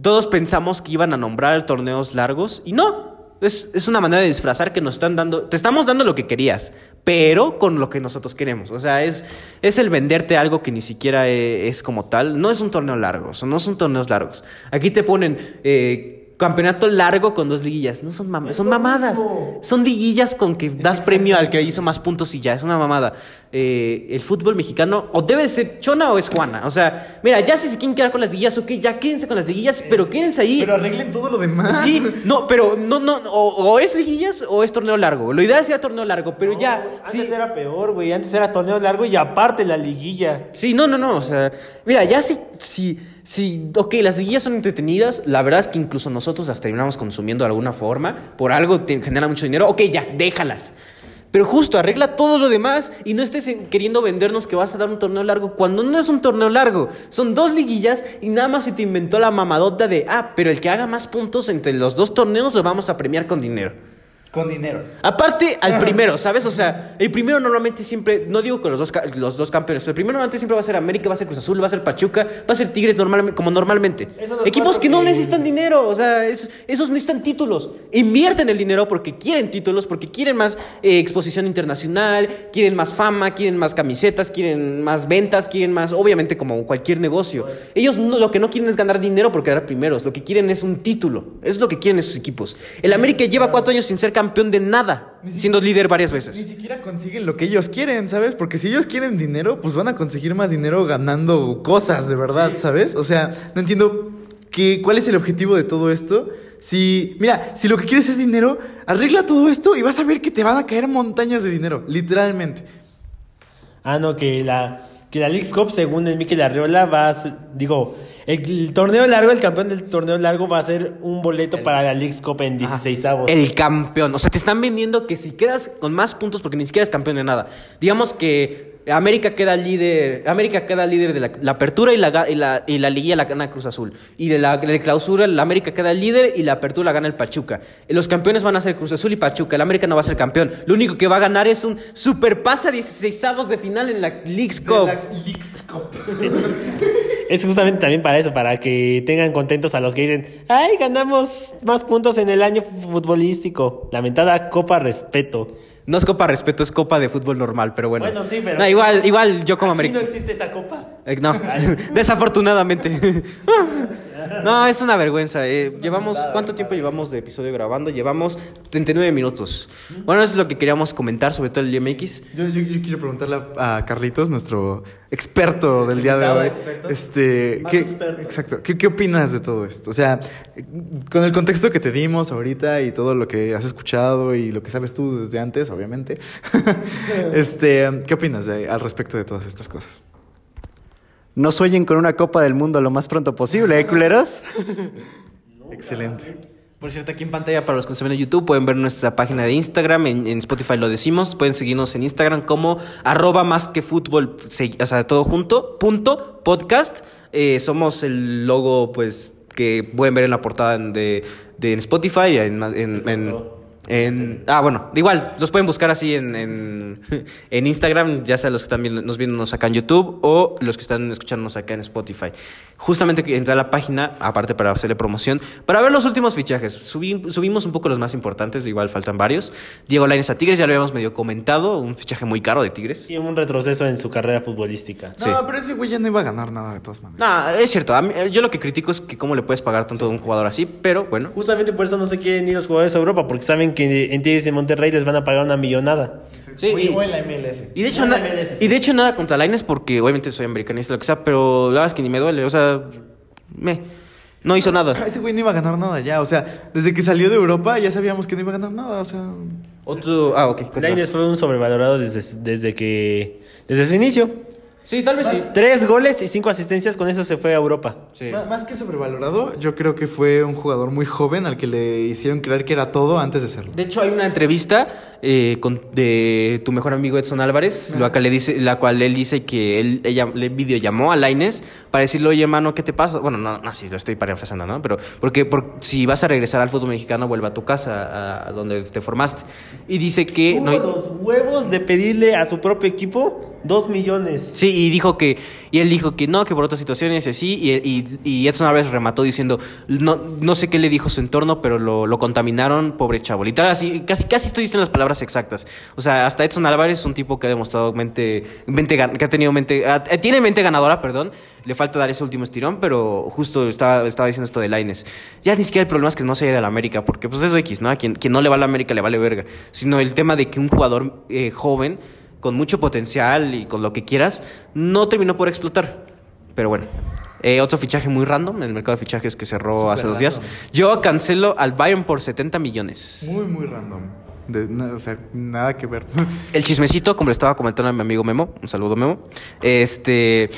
todos pensamos que iban a nombrar torneos largos y no. Es, es una manera de disfrazar que nos están dando. Te estamos dando lo que querías, pero con lo que nosotros queremos. O sea, es, es el venderte algo que ni siquiera eh, es como tal. No es un torneo largo, o sea, no son torneos largos. Aquí te ponen. eh, Campeonato largo con dos liguillas. No son mamadas, son mamadas. Son liguillas con que das premio al que hizo más puntos y ya. Es una mamada. Eh, el fútbol mexicano o debe ser Chona o es Juana. O sea, mira, ya si se quieren quedar con las liguillas, ok, ya quédense con las liguillas, pero quédense ahí. Pero arreglen todo lo demás. Sí, no, pero no, no, o, o es liguillas o es torneo largo. Lo ideal sería torneo largo, pero ya. Antes Sí, era peor, güey. Antes era torneo largo y aparte la liguilla. Sí, no, no, no. O sea, mira, ya si, si, si, ok, las liguillas son entretenidas, la verdad es que incluso nosotros las terminamos consumiendo de alguna forma, por algo te genera mucho dinero, ok, ya, déjalas. Pero justo, arregla todo lo demás y no estés en- queriendo vendernos que vas a dar un torneo largo cuando no es un torneo largo. Son dos liguillas y nada más se te inventó la mamadota de, ah, pero el que haga más puntos entre los dos torneos lo vamos a premiar con dinero. Con dinero. Aparte al primero, ¿sabes? O sea, el primero normalmente siempre, no digo con los dos, ca- los dos campeones, pero el primero normalmente siempre va a ser América, va a ser Cruz Azul, va a ser Pachuca, va a ser Tigres normalmente, como normalmente. Equipos que no que- necesitan dinero, o sea, es- esos necesitan títulos. Invierten el dinero porque quieren títulos, porque quieren más eh, exposición internacional, quieren más fama, quieren más camisetas, quieren más ventas, quieren más, obviamente como cualquier negocio. Ellos no- lo que no quieren es ganar dinero por quedar primeros, lo que quieren es un título, es lo que quieren esos equipos. El América lleva cuatro años sin ser campeón de nada, siendo líder varias Ni veces. siquiera consiguen lo que ellos quieren, ¿sabes? Porque si ellos quieren dinero, pues van a conseguir más dinero ganando cosas, de verdad, ¿sabes? O sea, no entiendo que, cuál es el objetivo de todo esto. Si, mira, si lo que quieres es dinero, arregla todo esto y vas a ver que te van a caer montañas de dinero, literalmente. Ah, no, que la, que la League's Cup, según el Mikel Arriola, va a ser, digo, el, el torneo largo, el campeón del torneo largo va a ser un boleto para la League's Cup en 16 avos. El campeón. O sea, te están vendiendo que si quedas con más puntos, porque ni siquiera es campeón de nada. Digamos que América queda líder, América queda líder de la, la apertura y la, y, la, y la liguilla la gana Cruz Azul. Y de la, de la clausura, la América queda líder y la apertura la gana el Pachuca. Los campeones van a ser Cruz Azul y Pachuca. El América no va a ser campeón. Lo único que va a ganar es un super pasa 16 de final en la Leagues Cup. Es justamente también para eso, para que tengan contentos a los que dicen, ay, ganamos más puntos en el año futbolístico. Lamentada Copa Respeto. No es Copa Respeto, es Copa de fútbol normal, pero bueno. Bueno, sí, pero- No, igual, igual yo como Aquí no existe esa copa. Eh, no, desafortunadamente. no, es una vergüenza. eh. Llevamos, ¿cuánto tiempo llevamos de episodio grabando? Llevamos 39 minutos. Bueno, eso es lo que queríamos comentar, sobre todo el DMX. Yo, yo, yo quiero preguntarle a Carlitos, nuestro experto del día de hoy. experto. Este, Más ¿qué, experto. Exacto. ¿Qué, ¿Qué opinas de todo esto? O sea, con el contexto que te dimos ahorita y todo lo que has escuchado y lo que sabes tú desde antes, obviamente. este, ¿qué opinas de- al respecto de todas estas cosas? No sueñen con una Copa del Mundo lo más pronto posible, ¿eh, culeros? Excelente. Por cierto, aquí en pantalla para los que nos ven en YouTube pueden ver nuestra página de Instagram, en, en Spotify lo decimos, pueden seguirnos en Instagram como arroba más que fútbol, se- o sea, todo junto, punto, podcast. Eh, somos el logo, pues, que pueden ver en la portada de, de en Spotify, en, en- en- en- ah, bueno, igual, los pueden buscar así en, en, en Instagram, ya sea los que están viendo, nos viéndonos acá en YouTube o los que están escuchándonos acá en Spotify. Justamente que entré a la página, aparte para hacerle promoción, para ver los últimos fichajes. Subí- subimos un poco los más importantes, igual faltan varios. Diego Lainez a Tigres, ya lo habíamos medio comentado, un fichaje muy caro de Tigres. Y un retroceso en su carrera futbolística. Sí. No, pero ese güey ya no iba a ganar nada de todas maneras. No, es cierto, a mí- yo lo que critico es que cómo le puedes pagar tanto a un jugador así, pero bueno. Justamente por eso no se quieren ir los jugadores a Europa, porque saben que en Tigres y Monterrey les van a pagar una millonada. Sí, y- en la MLS. Y de hecho, No, na- MLS, sí. y de hecho nada contra Lainez porque obviamente soy americanista, lo que sea, pero la verdad es que ni me duele, o sea, me, no hizo nada. Ese güey no iba a ganar nada ya. O sea, desde que salió de Europa ya sabíamos que no iba a ganar nada. O sea, Otro, ah, ok. Lainez fue un sobrevalorado desde, desde que desde su inicio. Sí, tal vez sí. Tres goles y cinco asistencias, con eso se fue a Europa. Sí. Más que sobrevalorado, yo creo que fue un jugador muy joven al que le hicieron creer que era todo antes de serlo. De hecho, hay una entrevista eh, con, de tu mejor amigo Edson Álvarez, la cual, le dice, la cual él dice que él ella, le videollamó a Laines para decirle, oye, hermano, ¿qué te pasa? Bueno, no, no, sí, lo estoy parafraseando, ¿no? Pero porque por, si vas a regresar al fútbol mexicano, vuelve a tu casa, a, donde te formaste. Y dice que... Tuvo no los huevos de pedirle a su propio equipo dos millones. Sí, y dijo que, y él dijo que no, que por otras situaciones y así, y, y, y Edson Álvarez remató diciendo, no, no sé qué le dijo su entorno, pero lo, lo contaminaron, pobre chavo. Así, casi, casi estoy diciendo las palabras exactas. O sea, hasta Edson Álvarez es un tipo que ha demostrado mente, mente que ha tenido mente, ah, eh, tiene mente ganadora, perdón. Le falta dar ese último estirón, pero justo estaba, estaba diciendo esto de Laines. Ya ni siquiera el problema es que no se haya de la América, porque pues eso X, ¿no? A quien, quien no le va a la América le vale verga. Sino el tema de que un jugador eh, joven con mucho potencial y con lo que quieras, no terminó por explotar. Pero bueno. Eh, otro fichaje muy random en el mercado de fichajes que cerró hace dos días. Yo cancelo al Bayern por 70 millones. Muy, muy random. De- o sea, nada que ver. El chismecito, como le estaba comentando a mi amigo Memo, un saludo Memo, este,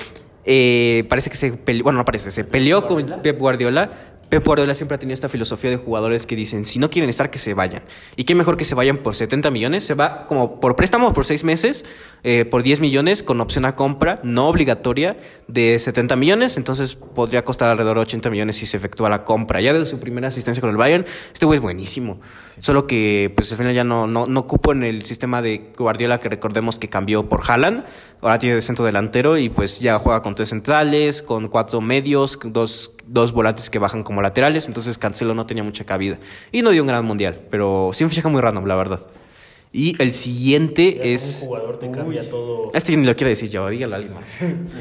eh, parece que se peleó, bueno, no parece, se peleó con Pep Guardiola. Pep Guardiola siempre ha tenido esta filosofía de jugadores que dicen, si no quieren estar, que se vayan. Y qué mejor que se vayan por 70 millones, se va como por préstamo por 6 meses, eh, por 10 millones, con opción a compra, no obligatoria, de 70 millones, entonces podría costar alrededor de 80 millones si se efectúa la compra. Ya de su primera asistencia con el Bayern, este güey es buenísimo. Solo que, pues al final ya no, no, no cupo en el sistema de Guardiola que recordemos que cambió por Haaland. Ahora tiene de centro delantero y pues ya juega con tres centrales, con cuatro medios, dos, dos volantes que bajan como laterales. Entonces Cancelo no tenía mucha cabida. Y no dio un gran mundial, pero sí un fichaje muy random, la verdad. Y el siguiente Un es... jugador te cambia todo. Este ni lo quiero decir yo, dígalo a alguien más.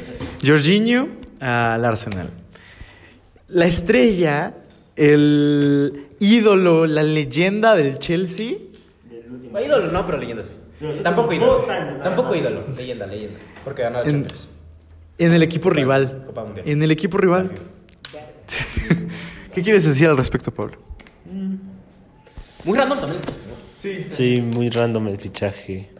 Jorginho al Arsenal. La estrella, el ídolo, la leyenda del Chelsea. ídolo no, pero leyenda sí. Tampoco ídolo. años, Tampoco más. ídolo. Leyenda, leyenda. Porque ganó En, Champions. en el equipo rival. Copa Mundial. En el equipo rival. ¿Qué quieres decir al respecto, Pablo? Muy random también. Sí, muy random el fichaje.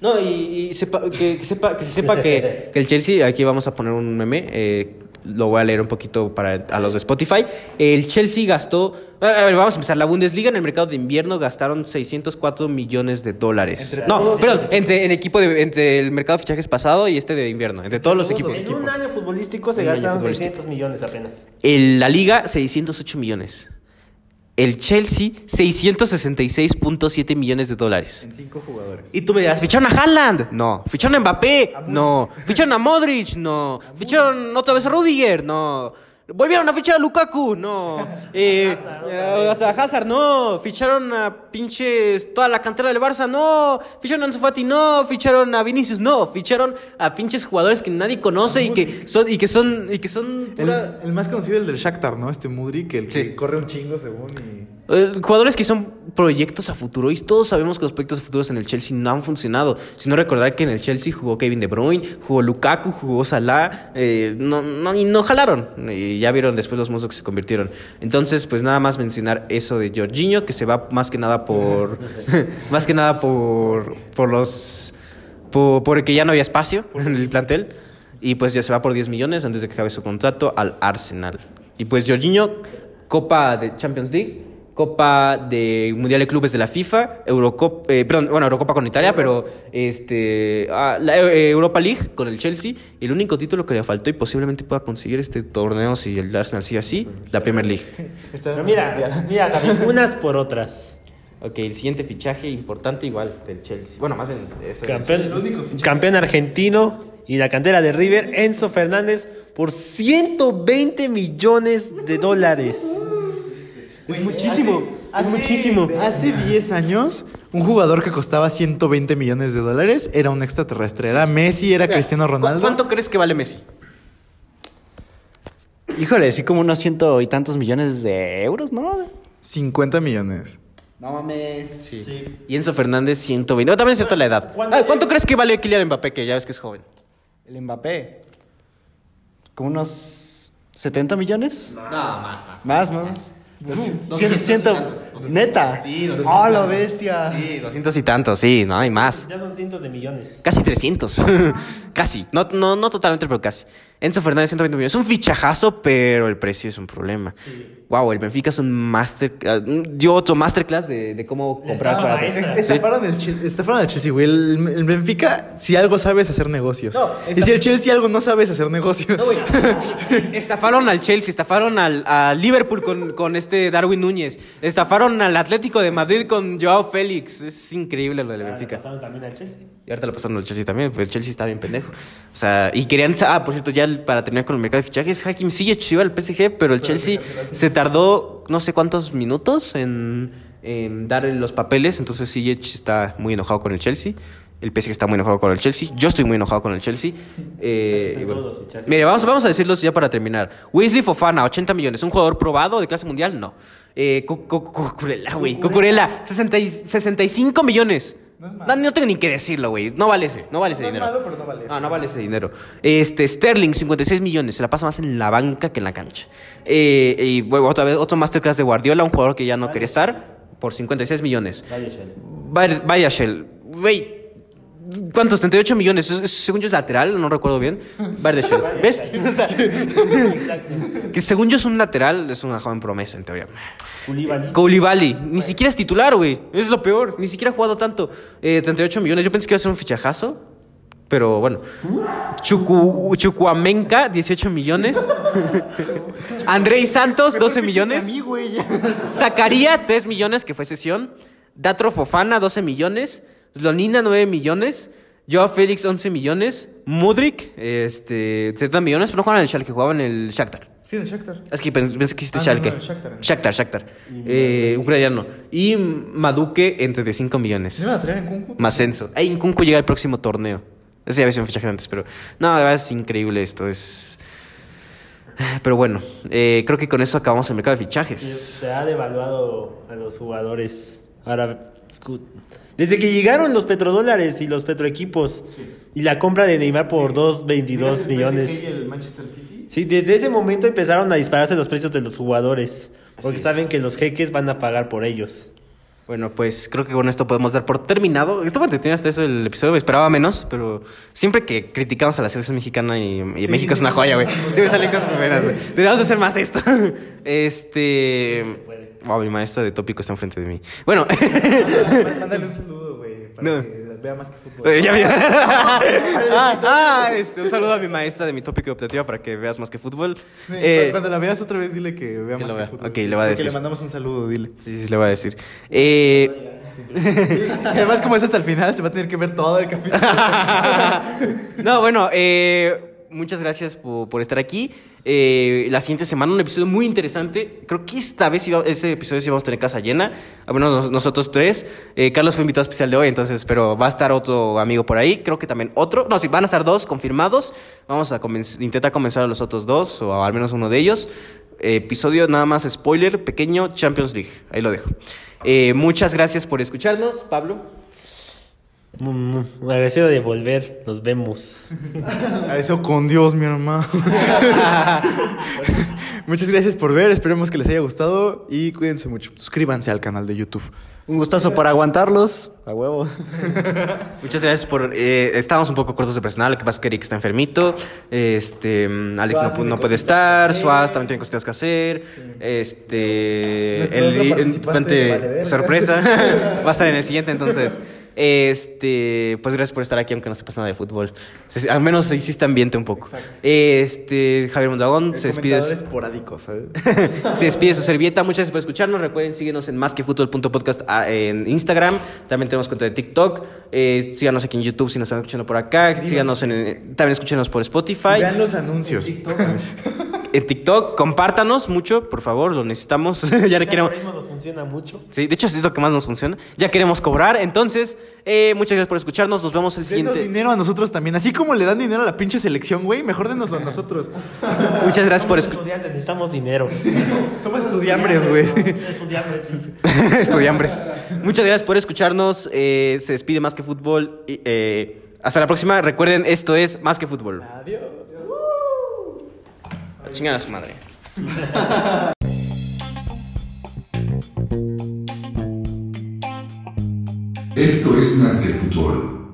No, y, y sepa, que, que sepa, que se sepa que, que el Chelsea, aquí vamos a poner un meme, eh, lo voy a leer un poquito para a los de Spotify. El Chelsea gastó, a ver, vamos a empezar, la Bundesliga en el mercado de invierno gastaron 604 millones de dólares. no, perdón, entre, en equipo de, entre el mercado de fichajes pasado y este de invierno, entre todos los equipos. En un año futbolístico se gastaron futbolístico. 600 millones apenas. El- la Liga, 608 millones. El Chelsea, 666.7 millones de dólares. En cinco jugadores. Y tú me dirás, ¿ficharon a Haaland? No. ¿Ficharon a Mbappé? No. ¿Ficharon a Modric? No. ¿Ficharon otra vez a Rudiger? No. ¿Volvieron a fichar a Lukaku? No. Eh, eh, a Hazard? No. ¿Ficharon a pinches toda la cantera del Barça? No. ¿Ficharon a Ansu Fati? No. ¿Ficharon a Vinicius? No. ¿Ficharon a pinches jugadores que nadie conoce y que son y que son y que son El, pura- el más conocido, el del Shakhtar, ¿no? Este Mudrik, el que Sí. corre un chingo según y... Eh, jugadores que son proyectos a futuro y todos sabemos que los proyectos a futuros en el Chelsea no han funcionado. Si no recordar que en el Chelsea jugó Kevin De Bruyne, jugó Lukaku, jugó Salah, eh, no, no, y no jalaron. Y ya vieron después los monstruos que se convirtieron. Entonces, pues nada más mencionar eso de Jorginho, que se va más que nada por... más que nada por, por los... Por, porque ya no había espacio en el plantel. Y pues ya se va por 10 millones antes de que acabe su contrato al Arsenal. Y pues Jorginho, Copa de Champions League, Copa de Mundial de Clubes de la FIFA, Eurocopa, eh, perdón, bueno, Eurocopa con Italia, pero este, ah, la eh, Europa League con el Chelsea. Y el único título que le faltó y posiblemente pueda conseguir este torneo si el Arsenal sigue así, la Premier League. El mira, mira, Javi, unas por otras. Ok, el siguiente fichaje importante igual del Chelsea. Bueno, más bien este Campeón, campeón argentino y la cantera de River, Enzo Fernández, por 120 millones de dólares. Es muchísimo, Hace- Hace 10 años, un jugador que costaba 120 millones de dólares era un extraterrestre. Era Messi, era Cristiano Ronaldo. ¿Cuánto crees que vale Messi? Híjole, sí como unos ciento y tantos millones de euros, ¿no? 50 millones. No mames. Sí. Y Enzo Fernández 120. No, también es cierta la edad. ¿Cuánto- Ah, ¿Cuánto crees que vale Kylian Mbappé, que ya ves que es joven? El Mbappé. Como unos 70 millones. No, más, más. Más, más. Cien- 200 y ciento- tantos, 200. Neta. Sí, 200 ¡Oh, la tantos. bestia! Sí, 200 y tantos, sí, no hay más. Ya son cientos de millones. Casi 300. casi. No, no, no totalmente, pero casi. Enzo Fernández, 120 millones. Es un fichajazo, pero el precio es un problema. Wow, el Benfica es un master. ah, dio otro masterclass de, de cómo comprar para. Sí. Estafaron el, estafaron al Chelsea, güey. El, el Benfica, si algo sabes hacer negocios. No, y si el Chelsea algo no sabes hacer negocios. No, güey. Estafaron al Chelsea, estafaron al, Liverpool con, con este Darwin Núñez, estafaron al Atlético de Madrid con Joao Félix. Es increíble lo del Benfica. Pasaron también al Chelsea. Y ahorita lo pasaron al Chelsea también, pero el Chelsea está bien pendejo. O sea, y querían. Ah, por cierto, ya para terminar con el mercado de fichajes, Hakim Ziyech iba al PSG, pero el Chelsea se tardó no sé cuántos minutos en, en dar los papeles. Entonces Ziyech está muy enojado con el Chelsea. El PSG está muy enojado con el Chelsea. Yo estoy muy enojado con el Chelsea. Eh, bueno. Mire, vamos, vamos a decirlos ya para terminar. Wesley Fofana, 80 millones. ¿Un jugador probado de clase mundial? No. Eh, Cu- Cu- Cucurella, güey. Cucurella, 60 y- 65 millones. No, no tengo ni que decirlo, güey. No vale ese, no vale ese No es dinero. malo, pero no vale eso. No, no vale ese dinero. Este, Sterling, 56 millones. Se la pasa más en la banca que en la cancha. Eh, y bueno, otra vez, otro masterclass de Guardiola, un jugador que ya no quería estar, por 56 millones. Vaya Shell. Vaya Shell. Güey. ¿Cuántos? 38 millones. Es- es- Según yo es lateral, no recuerdo bien. ¿Ves? Que según yo es un lateral, es una joven promesa en teoría. Koulibaly. Koulibaly, ni siquiera es titular, güey. Es lo peor. Ni siquiera ha jugado tanto. Eh, 38 millones. Yo pensé que iba a ser un fichajazo. Pero bueno. Chucu, Chucuamenca, 18 millones. Andrei Santos, 12 millones. Zacaría, 3 millones, que fue sesión. Datro Fofana, 12 millones. Slonina, 9 millones. Joao Félix, 11 millones. Mudrik, este, 70 millones. Pero no jugaban en el Schalke, jugaban en el Shakhtar. Sí, de Shakhtar. Es que pens- pensé que hiciste Ah, no, Schalke. no, el Shakhtar. Shakhtar, Shakhtar. Eh, ucraniano. Y Maduke en 35 millones. ¿Me iban a traer en Kunku? Más censo. Ey, Nkunku llega al próximo torneo. Ese ya había sido un fichaje antes, pero... No, de verdad es increíble esto. Es... Pero bueno, eh, creo que con eso acabamos el mercado de fichajes. Se ha devaluado a los jugadores. Ahora, desde que llegaron los petrodólares y los petroequipos y la compra de Neymar por 2.22 millones. ¿Y el Manchester City? Sí, desde ese momento empezaron a dispararse los precios de los jugadores. Porque saben que los jeques van a pagar por ellos. Bueno, pues creo que con esto podemos dar por terminado. Estuvo entretenido hasta eso el episodio, esperaba menos, pero siempre que criticamos a la selección mexicana y, y México es una joya, güey. Siempre salen cosas buenas, güey. Deberíamos de hacer más esto. Este... Wow, mi maestra de tópico está enfrente de mí. Bueno, Mándale un saludo, güey, para No. que vea más que fútbol. Eh, ya vi. ah, ah, este, un saludo a mi maestra de mi tópico de optativa para que veas más que fútbol. Eh, Cuando la veas otra vez, dile que vea que más que vea. fútbol. Ok, le voy a decir. le mandamos un saludo, dile. sí, sí, le voy a decir. Eh, además, como es hasta el final, se va a tener que ver todo el capítulo. no, bueno, eh, muchas gracias por, por estar aquí. Eh, la siguiente semana un episodio muy interesante. Creo que esta vez ese episodio sí vamos a tener casa llena. Menos nos- nosotros tres. Eh, Carlos fue invitado especial de hoy, entonces, pero va a estar otro amigo por ahí. Creo que también otro. No, sí, van a estar dos confirmados. Vamos a intentar convencer a los otros dos, o al menos uno de ellos. Episodio nada más spoiler, pequeño, Champions League. Ahí lo dejo. Eh, muchas gracias por escucharnos, Pablo. Mm, agradecido de volver. Nos vemos. A eso con Dios, mi hermano. Muchas gracias por ver. Esperemos que les haya gustado y cuídense mucho. Suscríbanse al canal de YouTube. Un gustazo por aguantarlos. A huevo. Muchas gracias por. Eh, estábamos un poco cortos de personal. Lo que pasa es que Eric está enfermito. Este. mm, Alex no, pu- no puede estar. Suaz también tiene cositas que hacer. Este. Nuestro El, el vale sorpresa va a estar en el siguiente. Entonces, este. Pues gracias por estar aquí, aunque no sepas nada de fútbol. Al menos hiciste ambiente un poco. Este. Javier Mondagón se despide. Esporádico, ¿sabes? Se despide su servilleta. Muchas gracias por escucharnos. Recuerden, síguenos en másquefutbol.podcast ah, en Instagram. También tenemos cuenta de TikTok. Eh, síganos aquí en YouTube si nos están escuchando por acá. Síganos en, en- también escúchenos por Spotify. Vean los anuncios. En TikTok, compártanos mucho, por favor, lo necesitamos. ya le queremos. algoritmo nos funciona mucho. Sí, de hecho, es lo que más nos funciona. Ya queremos cobrar. Entonces, eh, muchas gracias por escucharnos. Nos vemos el Denos siguiente. dinero a nosotros también. Así como le dan dinero a la pinche selección, güey, mejor denoslo a nosotros. Muchas gracias por Somos escuchar. estudiantes, necesitamos dinero. Somos estudiambres, güey. Estudiambres, sí. Estudiambres. Muchas gracias por escucharnos. Eh, se despide más que fútbol. Y, eh, hasta la próxima. Recuerden, esto es más que fútbol. Adiós. A su madre. Esto es que fútbol.